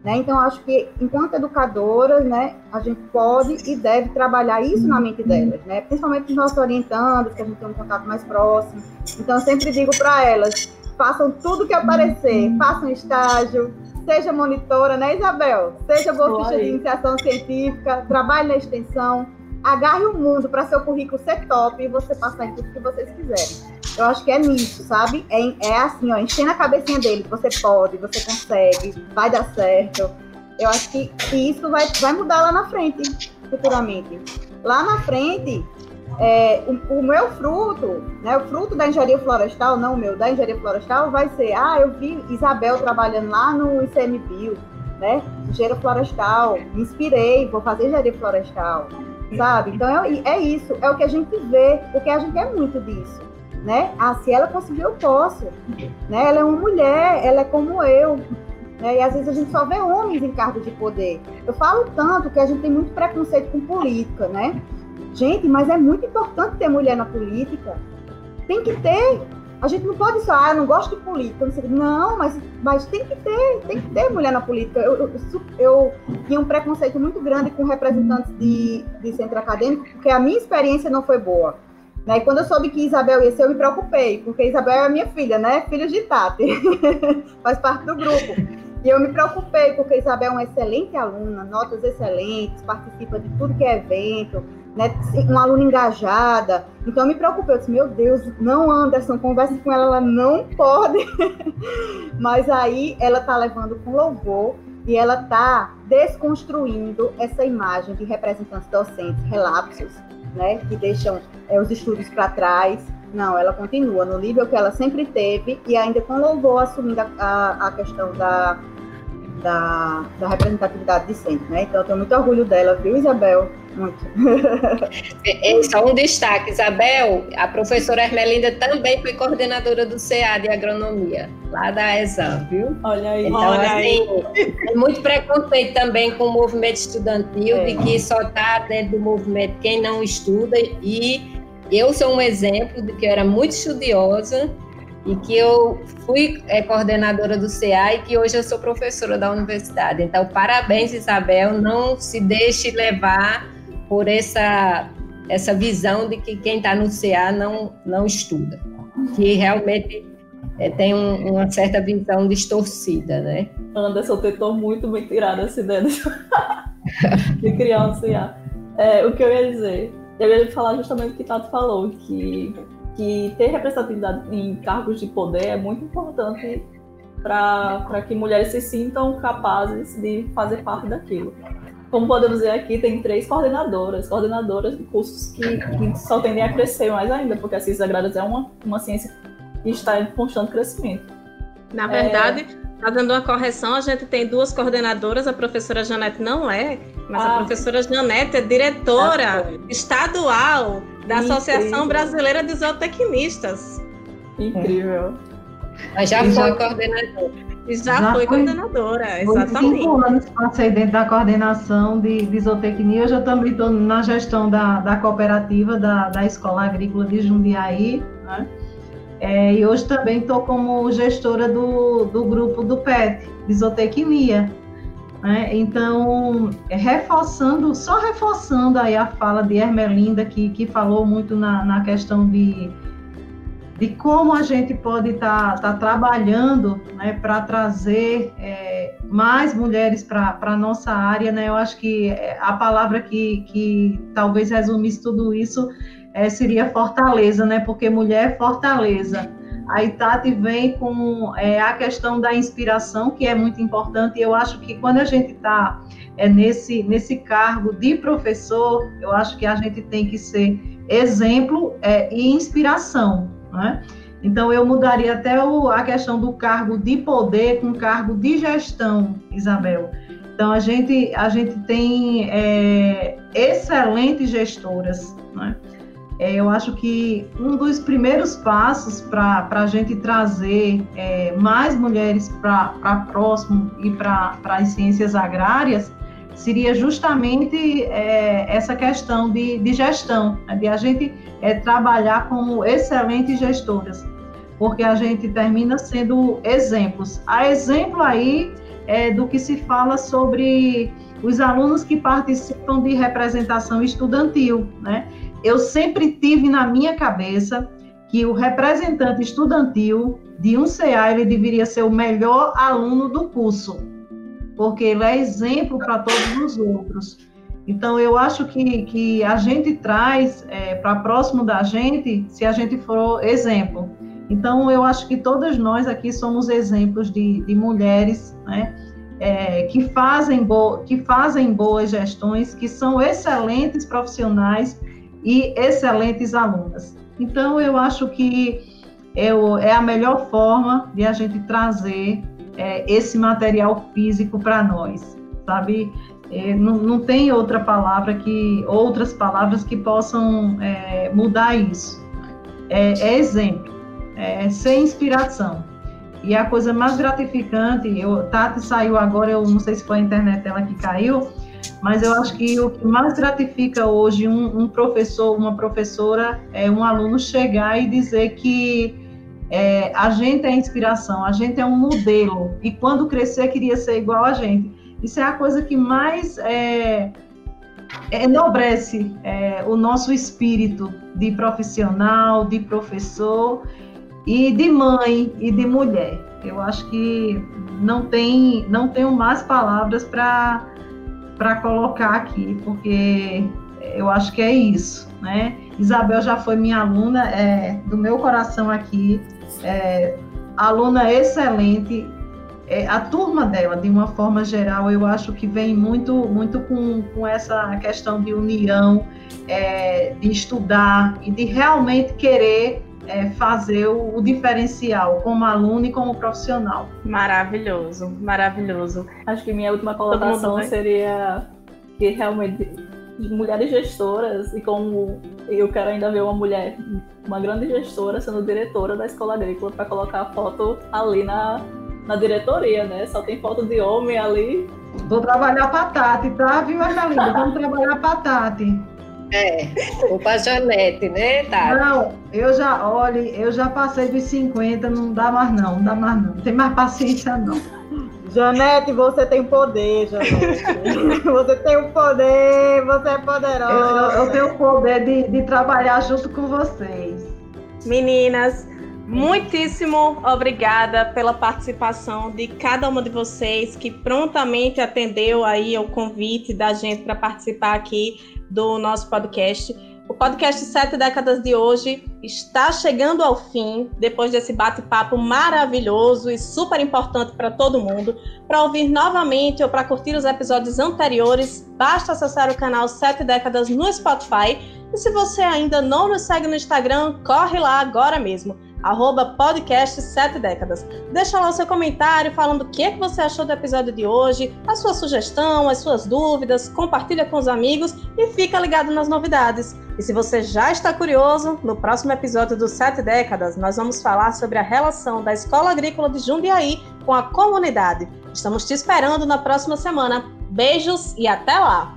Né? Então, acho que, enquanto educadoras, né, a gente pode e deve trabalhar isso na mente delas, né? principalmente os nossos orientandos, que a gente tem um contato mais próximo. Então, eu sempre digo para elas, façam tudo que aparecer, façam estágio, seja monitora, né, Isabel? Seja bolsista de iniciação científica, trabalhe na extensão, agarre o mundo para seu currículo ser top e você passar em tudo que vocês quiserem. Eu acho que é nisso, sabe? É, é assim, ó, encher na cabecinha dele, você pode, você consegue, vai dar certo. Eu acho que, que isso vai, vai mudar lá na frente, futuramente. Lá na frente, é, o, o, meu fruto, né, o fruto da engenharia florestal, não o meu, da engenharia florestal, vai ser, ah, eu vi Isabel trabalhando lá no ICMBio, né, engenharia florestal, me inspirei, vou fazer engenharia florestal, sabe? Então é, é isso, é o que a gente vê, porque a gente é muito disso, né? Ah, se ela conseguiu, eu posso, né? Ela é uma mulher, ela é como eu, né? E às vezes a gente só vê homens em cargos de poder. Eu falo tanto que a gente tem muito preconceito com política, né? Gente, mas é muito importante ter mulher na política. Tem que ter. A gente não pode só, ah, não gosto de política. Não, mas, mas tem que ter, tem que ter mulher na política. Eu, eu, eu tinha um preconceito muito grande com representantes de, de centro acadêmico, porque a minha experiência não foi boa. Né? E quando eu soube que Isabel ia ser, eu me preocupei, porque Isabel é minha filha, né? Filha de Tati, faz parte do grupo. E eu me preocupei, porque Isabel é uma excelente aluna, notas excelentes, participa de tudo que é evento, né, uma aluna engajada. Então eu me preocupei, eu disse, meu Deus, não Anderson, converse com ela, ela não pode. Mas aí ela está levando com louvor e ela está desconstruindo essa imagem de representantes docentes relapsos, né, que deixam é, os estudos para trás. Não, ela continua no nível que ela sempre teve e ainda com louvor assumindo a, a, a questão da da, da representatividade discente, né? Então eu tenho muito orgulho dela, viu, Isabel? Muito. É, só um destaque, Isabel, a professora Ermelinda também foi coordenadora do CA de agronomia, lá da ESAM, viu? Olha aí, então, olha assim, aí. muito preconceito também com o movimento estudantil, é. de que só está dentro do movimento quem não estuda, e eu sou um exemplo de que eu era muito estudiosa, e que eu fui é, coordenadora do CA e que hoje eu sou professora da universidade. Então, parabéns, Isabel. Não se deixe levar por essa, essa visão de que quem está no CA não, não estuda, que realmente é, tem um, uma certa visão distorcida, né? Anderson tentou muito me tirar dessa ideia de, criar um CA. É, o que eu ia dizer? Eu ia falar justamente o que Tato falou, que que ter representatividade em cargos de poder é muito importante para que mulheres se sintam capazes de fazer parte daquilo. Como podemos ver aqui, tem três coordenadoras, coordenadoras de cursos que, que só tendem a crescer mais ainda, porque a ciência agrárias é uma, uma ciência que está em constante crescimento. Na verdade, é... fazendo uma correção, a gente tem duas coordenadoras, a professora Janete não é, mas ah, a professora Janete é diretora ah, estadual da Incrível. Associação Brasileira de Zootecnistas. Incrível. Mas já foi coordenadora. Já, já foi, coordenadora, exatamente. Cinco anos passei dentro da coordenação de, de zootecnia. Hoje eu também estou na gestão da, da cooperativa da, da Escola Agrícola de Jundiaí. Né? É, e hoje também estou como gestora do, do grupo do PET, de zootecnia. Né? Então, reforçando, só reforçando aí a fala de Ermelinda, que, que falou muito na, na questão de, de como a gente pode estar tá, tá trabalhando né, para trazer é, mais mulheres para a nossa área. Né? Eu acho que a palavra que, que talvez resumisse tudo isso é, seria fortaleza, né? porque mulher é fortaleza. A Itati vem com é, a questão da inspiração, que é muito importante, e eu acho que quando a gente está é, nesse, nesse cargo de professor, eu acho que a gente tem que ser exemplo é, e inspiração. Né? Então, eu mudaria até o, a questão do cargo de poder com cargo de gestão, Isabel. Então, a gente, a gente tem é, excelentes gestoras. Né? É, eu acho que um dos primeiros passos para a gente trazer é, mais mulheres para próximo e para as ciências agrárias seria justamente é, essa questão de, de gestão, né? de a gente é, trabalhar como excelentes gestoras, porque a gente termina sendo exemplos. Há exemplo aí é, do que se fala sobre os alunos que participam de representação estudantil, né? Eu sempre tive na minha cabeça que o representante estudantil de um CA ele deveria ser o melhor aluno do curso, porque ele é exemplo para todos os outros. Então, eu acho que, que a gente traz é, para próximo da gente se a gente for exemplo. Então, eu acho que todas nós aqui somos exemplos de, de mulheres né, é, que, fazem bo que fazem boas gestões, que são excelentes profissionais e excelentes alunas. Então, eu acho que é, o, é a melhor forma de a gente trazer é, esse material físico para nós, sabe? É, não, não, tem outra palavra que outras palavras que possam é, mudar isso. É, é exemplo, é ser inspiração. E a coisa mais gratificante, eu, Tati saiu agora, eu não sei se foi a internet dela que caiu, mas eu acho que o que mais gratifica hoje um, um professor, uma professora, é um aluno chegar e dizer que é, a gente é inspiração, a gente é um modelo, e quando crescer queria ser igual a gente. Isso é a coisa que mais é, enobrece é, o nosso espírito de profissional, de professor e de mãe e de mulher. Eu acho que não tem não tenho mais palavras para para colocar aqui, porque eu acho que é isso, né? Isabel já foi minha aluna, é, do meu coração aqui, é, aluna excelente. É, a turma dela, de uma forma geral, eu acho que vem muito, muito com, com essa questão de união, é, de estudar e de realmente querer é, fazer o, o, diferencial como aluno e como profissional. Maravilhoso, maravilhoso. Acho que minha última colocação seria que realmente mulheres gestoras e como eu quero ainda ver uma mulher, uma grande gestora sendo diretora da escola agrícola para colocar a foto ali na, na diretoria, né? Só tem foto de homem ali. Vou trabalhar para Tati, tá, viu, Angelina? Vamos trabalhar para Tati. É, o Janete, né, Tati? Não, eu já, olha, eu já passei dos 50, não dá mais não, não dá mais não. Não tem mais paciência não. Janete, você tem poder, Janete. você tem o poder, você é poderosa. Eu, eu tenho o poder de, de trabalhar junto com vocês. Meninas, muitíssimo obrigada pela participação de cada uma de vocês que prontamente atendeu aí o convite da gente para participar aqui do nosso podcast. O podcast Sete Décadas de hoje está chegando ao fim, depois desse bate-papo maravilhoso e super importante para todo mundo. Para ouvir novamente ou para curtir os episódios anteriores, basta acessar o canal Sete Décadas no Spotify. E se você ainda não nos segue no Instagram, corre lá agora mesmo arroba podcast Sete Décadas. Deixa lá o seu comentário falando o que, é que você achou do episódio de hoje, a sua sugestão, as suas dúvidas, compartilha com os amigos e fica ligado nas novidades. E se você já está curioso, no próximo episódio do Sete Décadas, nós vamos falar sobre a relação da Escola Agrícola de Jundiaí com a comunidade. Estamos te esperando na próxima semana. Beijos e até lá!